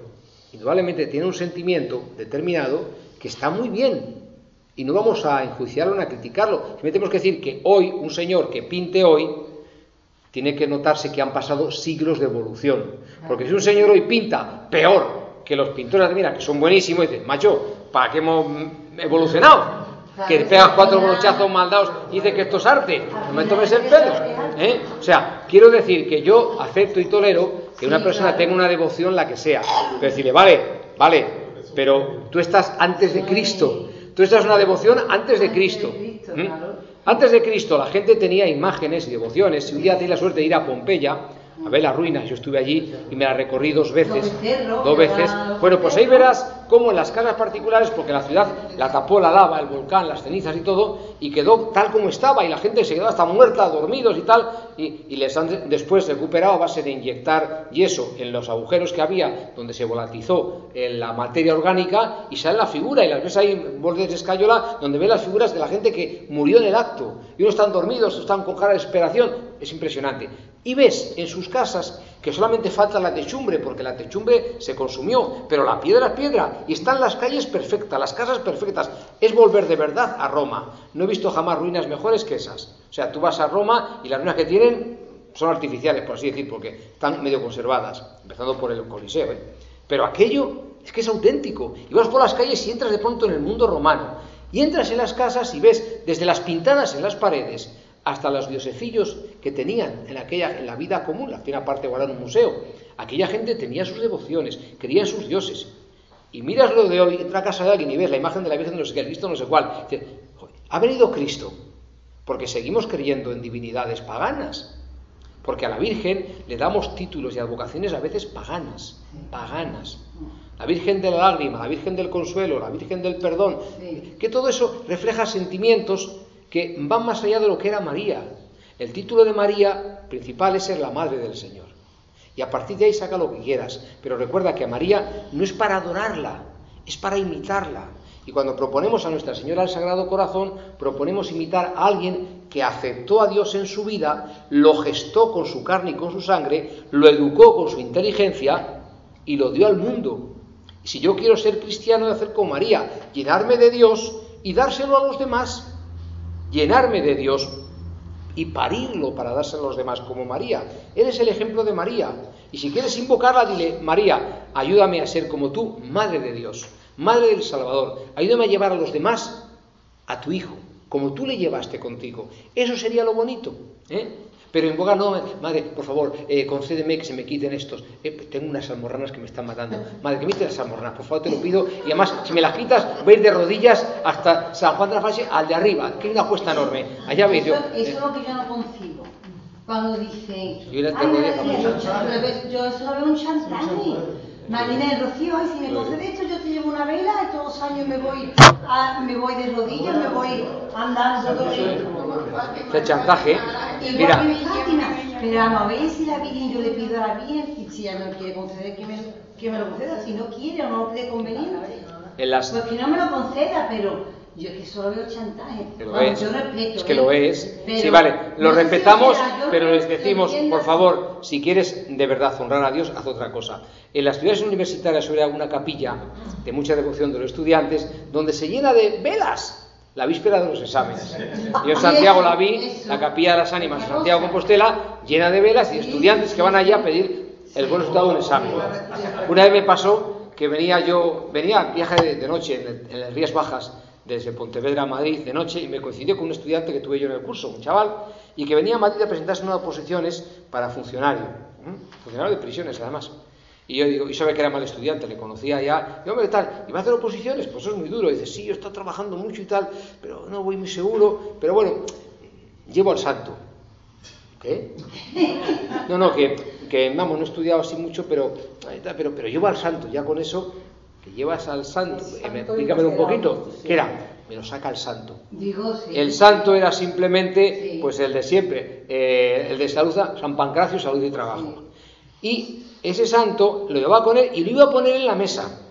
S2: indudablemente tienen un sentimiento determinado que está muy bien, y no vamos a enjuiciarlo ni a criticarlo. Simplemente tenemos que decir que hoy, un señor que pinte hoy, tiene que notarse que han pasado siglos de evolución. Porque si un señor hoy pinta peor que los pintores de mira, que son buenísimos, dice, macho, ¿para qué hemos evolucionado? Que pegas cuatro brochazos mal dados y dice que esto es arte. No me tomes el pelo. ¿eh? O sea, quiero decir que yo acepto y tolero que una persona tenga una devoción la que sea. Pero decirle, vale, vale, pero tú estás antes de Cristo. Tú estás una devoción antes de Cristo.
S7: Claro.
S2: Antes de Cristo la gente tenía imágenes y devociones. Si un día tenéis la suerte de ir a Pompeya, a ver las ruinas, yo estuve allí y me las recorrí dos veces. Dos veces. Bueno, pues ahí verás cómo en las casas particulares, porque la ciudad la tapó la lava, el volcán, las cenizas y todo, y quedó tal como estaba, y la gente se quedó hasta muerta, dormidos y tal, y, y les han de- después recuperado a base de inyectar yeso en los agujeros que había, donde se volatilizó eh, la materia orgánica, y sale la figura, y las ves ahí en bordes de escayola, donde ves las figuras de la gente que murió en el acto, y unos están dormidos, están con cara de desesperación, es impresionante. Y ves en sus casas que solamente falta la techumbre, porque la techumbre se consumió, pero la piedra es piedra, y están las calles perfectas, las casas perfectas. Es volver de verdad a Roma. No he visto jamás ruinas mejores que esas. O sea, tú vas a Roma y las ruinas que tienen son artificiales, por así decir, porque están medio conservadas, empezando por el Coliseo. ¿eh? Pero aquello es que es auténtico. Y vas por las calles y entras de pronto en el mundo romano. Y entras en las casas y ves desde las pintadas en las paredes hasta los diosecillos que tenían en aquella en la vida común, la tiene aparte guardada en un museo. Aquella gente tenía sus devociones, creía en sus dioses. Y miras lo de hoy, entra a casa de alguien y ves la imagen de la Virgen de no sé qué, el Cristo no sé cuál. Dices, "Joder, ha venido Cristo, porque seguimos creyendo en divinidades paganas. Porque a la Virgen le damos títulos y advocaciones a veces paganas, paganas. La Virgen de la lágrima, la Virgen del consuelo, la Virgen del perdón.
S7: Sí.
S2: Que todo eso refleja sentimientos que van más allá de lo que era María. El título de María principal es ser la madre del Señor. Y a partir de ahí saca lo que quieras. Pero recuerda que a María no es para adorarla, es para imitarla. Y cuando proponemos a Nuestra Señora del Sagrado Corazón, proponemos imitar a alguien que aceptó a Dios en su vida, lo gestó con su carne y con su sangre, lo educó con su inteligencia y lo dio al mundo. Si yo quiero ser cristiano, de hacer como María, llenarme de Dios y dárselo a los demás, llenarme de Dios y parirlo para dárselo a los demás, como María. Eres el ejemplo de María. Y si quieres invocarla, dile, María, ayúdame a ser como tú, Madre de Dios, Madre del Salvador. Ayúdame a llevar a los demás a tu Hijo, como tú le llevaste contigo. Eso sería lo bonito. ¿eh? Pero en boga no, madre, por favor, eh, concédeme que se me quiten estos. Eh, tengo unas almorranas que me están matando. Madre, que me las almorranas, por favor, te lo pido. Y además, si me las quitas, voy a ir de rodillas hasta San Juan de la Fase, al de arriba, que hay una cuesta enorme. Allá veis yo.
S7: Eso, es lo que yo no concibo. Cuando dicen,
S2: Yo le
S7: "Ay,
S2: tengo
S7: me
S2: ya
S7: decía,
S2: famosa".
S7: yo, yo- yo eso lo veo un chantaje. Marina del Rocío, ay, si me concede esto, yo te llevo una vela, y todos los años me voy, a- me voy de rodillas, me voy andando.
S2: Ese chantaje.
S7: Igual
S2: Mira,
S7: que mi Fátima. Pero a ver si la Virgen, yo le pido a la Virgen, y si ella me lo quiere conceder, que me, que me lo conceda. Si no quiere o no le cree conveniente,
S2: en las,
S7: pues que no me lo conceda, pero yo es que solo veo chantaje.
S2: Que lo
S7: Vamos,
S2: es.
S7: yo respeto,
S2: Es que
S7: ¿eh?
S2: lo es.
S7: Pero
S2: sí, vale, lo
S7: no si
S2: respetamos,
S7: será, yo
S2: pero
S7: lo-
S2: les
S7: lo
S2: decimos, por favor, si quieres de verdad honrar a Dios, haz otra cosa. En las ciudades universitarias hay una capilla de mucha devoción de los estudiantes donde se llena de velas la víspera de los exámenes. Yo en Santiago la vi, la capilla de las ánimas en Santiago Compostela, llena de velas y estudiantes que van allí a pedir el buen resultado de un examen. Una vez me pasó que venía yo, venía viaje de, de noche en, el- en las Rías Bajas desde Pontevedra a Madrid de noche y me coincidió con un estudiante que tuve yo en el curso, un chaval, y que venía a Madrid a presentarse unas oposiciones para funcionario, funcionario de prisiones además. Y yo digo, y sabe que era mal estudiante, le conocía ya, y hombre, ¿qué tal? ¿Y va a hacer oposiciones? Pues eso es muy duro. Y dice, sí, yo estoy trabajando mucho y tal, pero no voy muy seguro, pero bueno, llevo al santo. ¿Qué? No, no, que, que vamos, no he estudiado así mucho, pero, pero, pero llevo al santo, ya con eso, que llevas al santo, eh, explícamelo un poquito, ¿qué era? Me lo saca el santo.
S7: Digo, sí.
S2: El santo era simplemente,
S7: Sí.
S2: pues el de siempre, eh, el de salud, San Pancracio, salud y trabajo. Y ese santo lo llevaba con él y lo iba a poner en la mesa.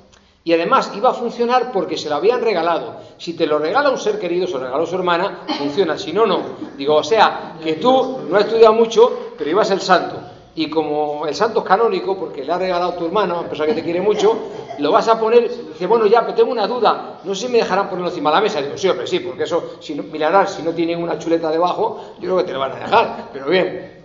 S2: Y además iba a funcionar porque se lo habían regalado. Si te lo regala un ser querido, se lo regaló su hermana, funciona. Si no, no. Digo, o sea, que tú no has estudiado mucho, pero ibas el santo. Y como el santo es canónico, porque le ha regalado tu hermano, a pesar que te quiere mucho, lo vas a poner. Dice, bueno, ya, pero tengo una duda. No sé si me dejarán ponerlo encima de la mesa. Digo, sí, hombre, sí, porque eso, si no, mirarás, si no tiene una chuleta debajo, yo creo que te lo van a dejar. Pero bien,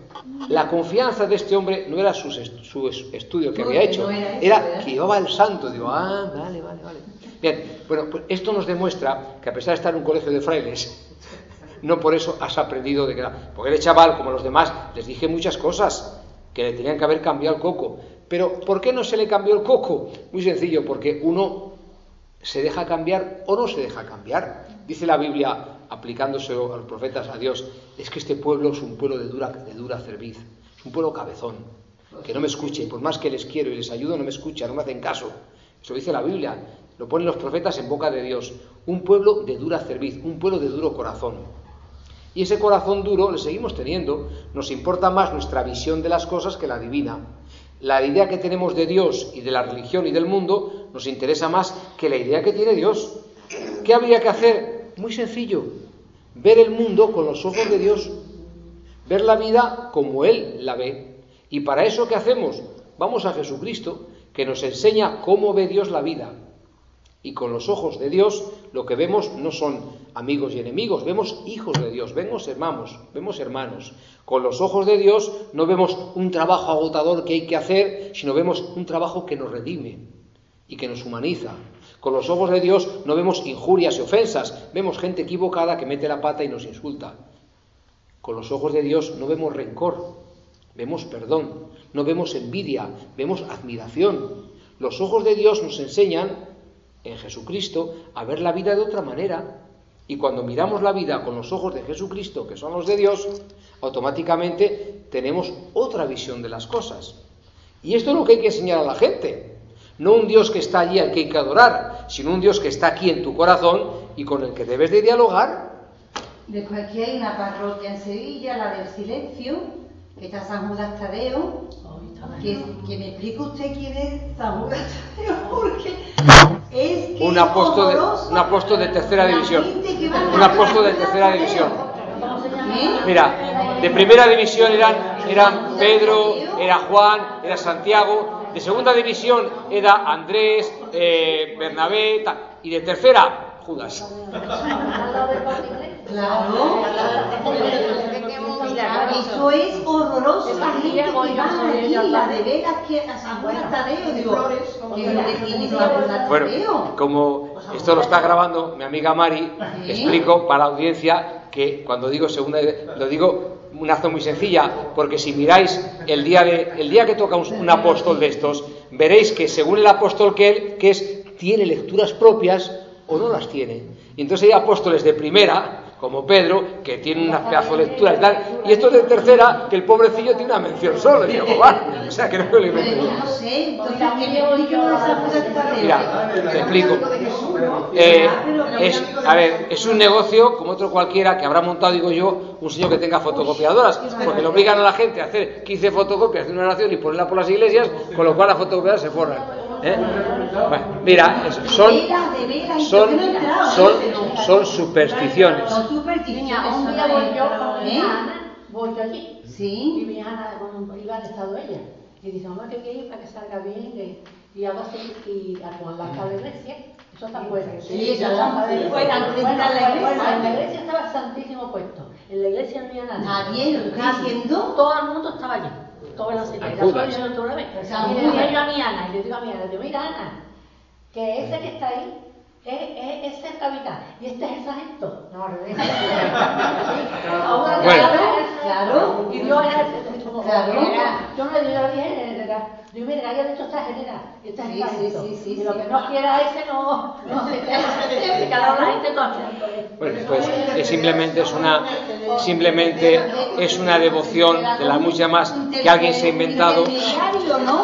S2: la confianza de este hombre no era su, est- su es- estudio que
S7: No,
S2: había
S7: que
S2: hecho,
S7: no era eso,
S2: era que llevaba el santo. Digo, ah, vale, vale, vale. Bien, bueno, pues esto nos demuestra que a pesar de estar en un colegio de frailes, no por eso has aprendido de que. Porque el chaval, como los demás, les dije muchas cosas que le tenían que haber cambiado el coco. Pero ¿por qué no se le cambió el coco? Muy sencillo, porque uno se deja cambiar o no se deja cambiar. Dice la Biblia, aplicándose a los profetas, a Dios, es que este pueblo es un pueblo de dura, cerviz, es un pueblo cabezón, que no me escuche, por más que les quiero y les ayudo, no me escuchan, no me hacen caso. Eso dice la Biblia, lo ponen los profetas en boca de Dios, un pueblo de dura cerviz, un pueblo de duro corazón. Y ese corazón duro le seguimos teniendo, nos importa más nuestra visión de las cosas que la divina. La idea que tenemos de Dios y de la religión y del mundo nos interesa más que la idea que tiene Dios. ¿Qué habría que hacer? Muy sencillo, ver el mundo con los ojos de Dios, ver la vida como Él la ve. Y para eso, ¿qué hacemos? Vamos a Jesucristo, que nos enseña cómo ve Dios la vida. Y con los ojos de Dios lo que vemos no son amigos y enemigos, vemos hijos de Dios, vemos hermanos, vemos hermanos. Con los ojos de Dios no vemos un trabajo agotador que hay que hacer, sino vemos un trabajo que nos redime y que nos humaniza. Con los ojos de Dios no vemos injurias y ofensas, vemos gente equivocada que mete la pata y nos insulta. Con los ojos de Dios no vemos rencor, vemos perdón, no vemos envidia, vemos admiración. Los ojos de Dios nos enseñan en Jesucristo a ver la vida de otra manera. Y cuando miramos la vida con los ojos de Jesucristo, que son los de Dios, automáticamente tenemos otra visión de las cosas. Y esto es lo que hay que enseñar a la gente. No un Dios que está allí al que hay que adorar, sino un Dios que está aquí en tu corazón y con el que debes de dialogar.
S7: Después aquí hay una parroquia en Sevilla, la del silencio, que está San Judas Tadeo. Que, que me explique usted quién es San Judas Tadeo, porque es que
S2: Un apóstol de- un apóstol de tercera división. Un apóstol de tercera división.
S7: ¿Eh?
S2: Mira, de primera división eran, eran Pedro, era Juan, era Santiago. De segunda división era Andrés, eh, Bernabé, tal. y de tercera, Judas.
S7: Claro. Eso es horroroso. doloroso.
S5: Es
S7: La
S5: aquí,
S7: gente que va aquí, la de veras que a San Juan Tadeo, digo.
S2: Bueno, como esto lo está grabando mi amiga Mari,
S7: Sí.
S2: explico para la audiencia que cuando digo segunda, lo digo una razón muy sencilla, porque si miráis el día, de, el día que toca un, un apóstol de estos, veréis que según el apóstol que él, que es, tiene lecturas propias o no las tiene. Y entonces hay apóstoles de primera, como Pedro, que tienen una pedazo de lectura y tal, y estos de tercera, que el pobrecillo tiene una mención solo, y digo, "Guau". o sea, que no me lo invento. Mira, te explico. Eh, es, a ver, es un negocio como otro cualquiera que habrá montado, digo yo, un señor que tenga fotocopiadoras, porque le obligan a la gente a hacer 15 fotocopias de una oración y ponerla por las iglesias, con lo cual las fotocopiadoras se forran. ¿Eh? Bueno, mira, son,
S7: y
S2: son, son, son supersticiones.
S7: Son supersticiones.
S9: Niña, un día voy yo con mi hija Ana, voy yo allí. Y
S7: Sí.
S9: mi hija Ana, cuando iba al estado ella, y dice, mamá, que quiero ir para que salga bien, y algo así, y a- con la cabeza de iglesia, eso está fuera.
S7: Sí, eso está fuera,
S9: en la iglesia estaba el Santísimo puesto, en la iglesia no había nadie.
S7: Nadie, diciendo.
S9: Todo el mundo estaba allí. Todas las he dicho otra vez. Le
S7: Judas.
S9: digo yo a mi Ana, y le digo a mi Ana, le digo, mira Ana, que ese que está ahí es, es, es el capitán y este es el sargento. No, al revés. (laughs) Ahora,
S2: Bueno.
S7: Claro.
S9: Y Dios era como
S7: Claro.
S9: Yo no le digo, yo le dije general. Digo, mira, haya dicho esta general. Y esta es
S7: Sí, sí, sí, sí,
S9: Y lo
S7: sí.
S9: que no quiera ese no, no se queda. Se queda la gente mirando.
S2: Bueno, pues es simplemente es una simplemente es una devoción de las muchas más que alguien se ha inventado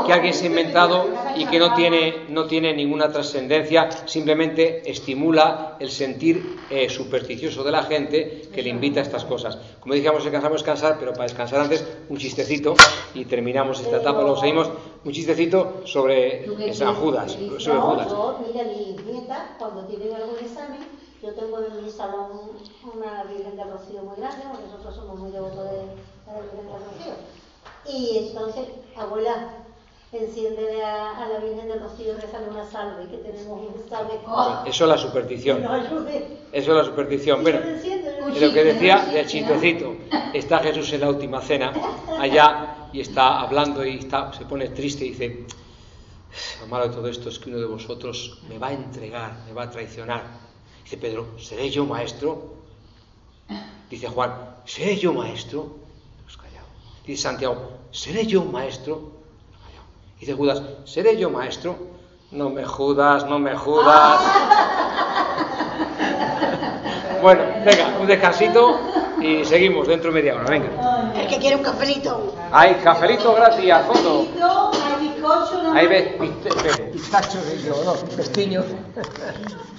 S2: que alguien se ha inventado y que no tiene, no tiene ninguna trascendencia, simplemente estimula el sentir eh, supersticioso de la gente que le invita a estas cosas. Como dijimos, descansamos descansar, pero para descansar antes, un chistecito y terminamos esta etapa, luego seguimos, un chistecito sobre San Judas, sobre
S10: No,
S2: Judas.
S10: yo, mira, mi nieta, cuando tienen algún examen, yo tengo en mi salón una Virgen de Rocío muy grande, porque nosotros somos muy devotos de, de la Virgen de Rocío. Y entonces, abuela, enciende a, a la Virgen de Rocío y rezale una salve, que tenemos un examen.
S2: Eso es la superstición.
S10: ayude.
S2: Eso es la superstición. De lo que decía del chistecito, está Jesús en la última cena, allá, y está hablando y está, se pone triste y dice, lo malo de todo esto es que uno de vosotros me va a entregar, me va a traicionar. Dice Pedro, ¿seré yo maestro? Dice Juan, ¿seré yo maestro? Pues. Dice Santiago, ¿seré yo maestro? Dice Judas, ¿seré yo maestro? No me judas, no me judas. (laughs) Bueno, venga, un descansito y seguimos dentro de media hora, venga.
S10: El que quiere un cafelito.
S2: Hay cafelito gratis al fondo.
S7: Hay bizcocho, ¿no?
S2: Ahí ves, pistacho de yo, no, pestiño. (laughs)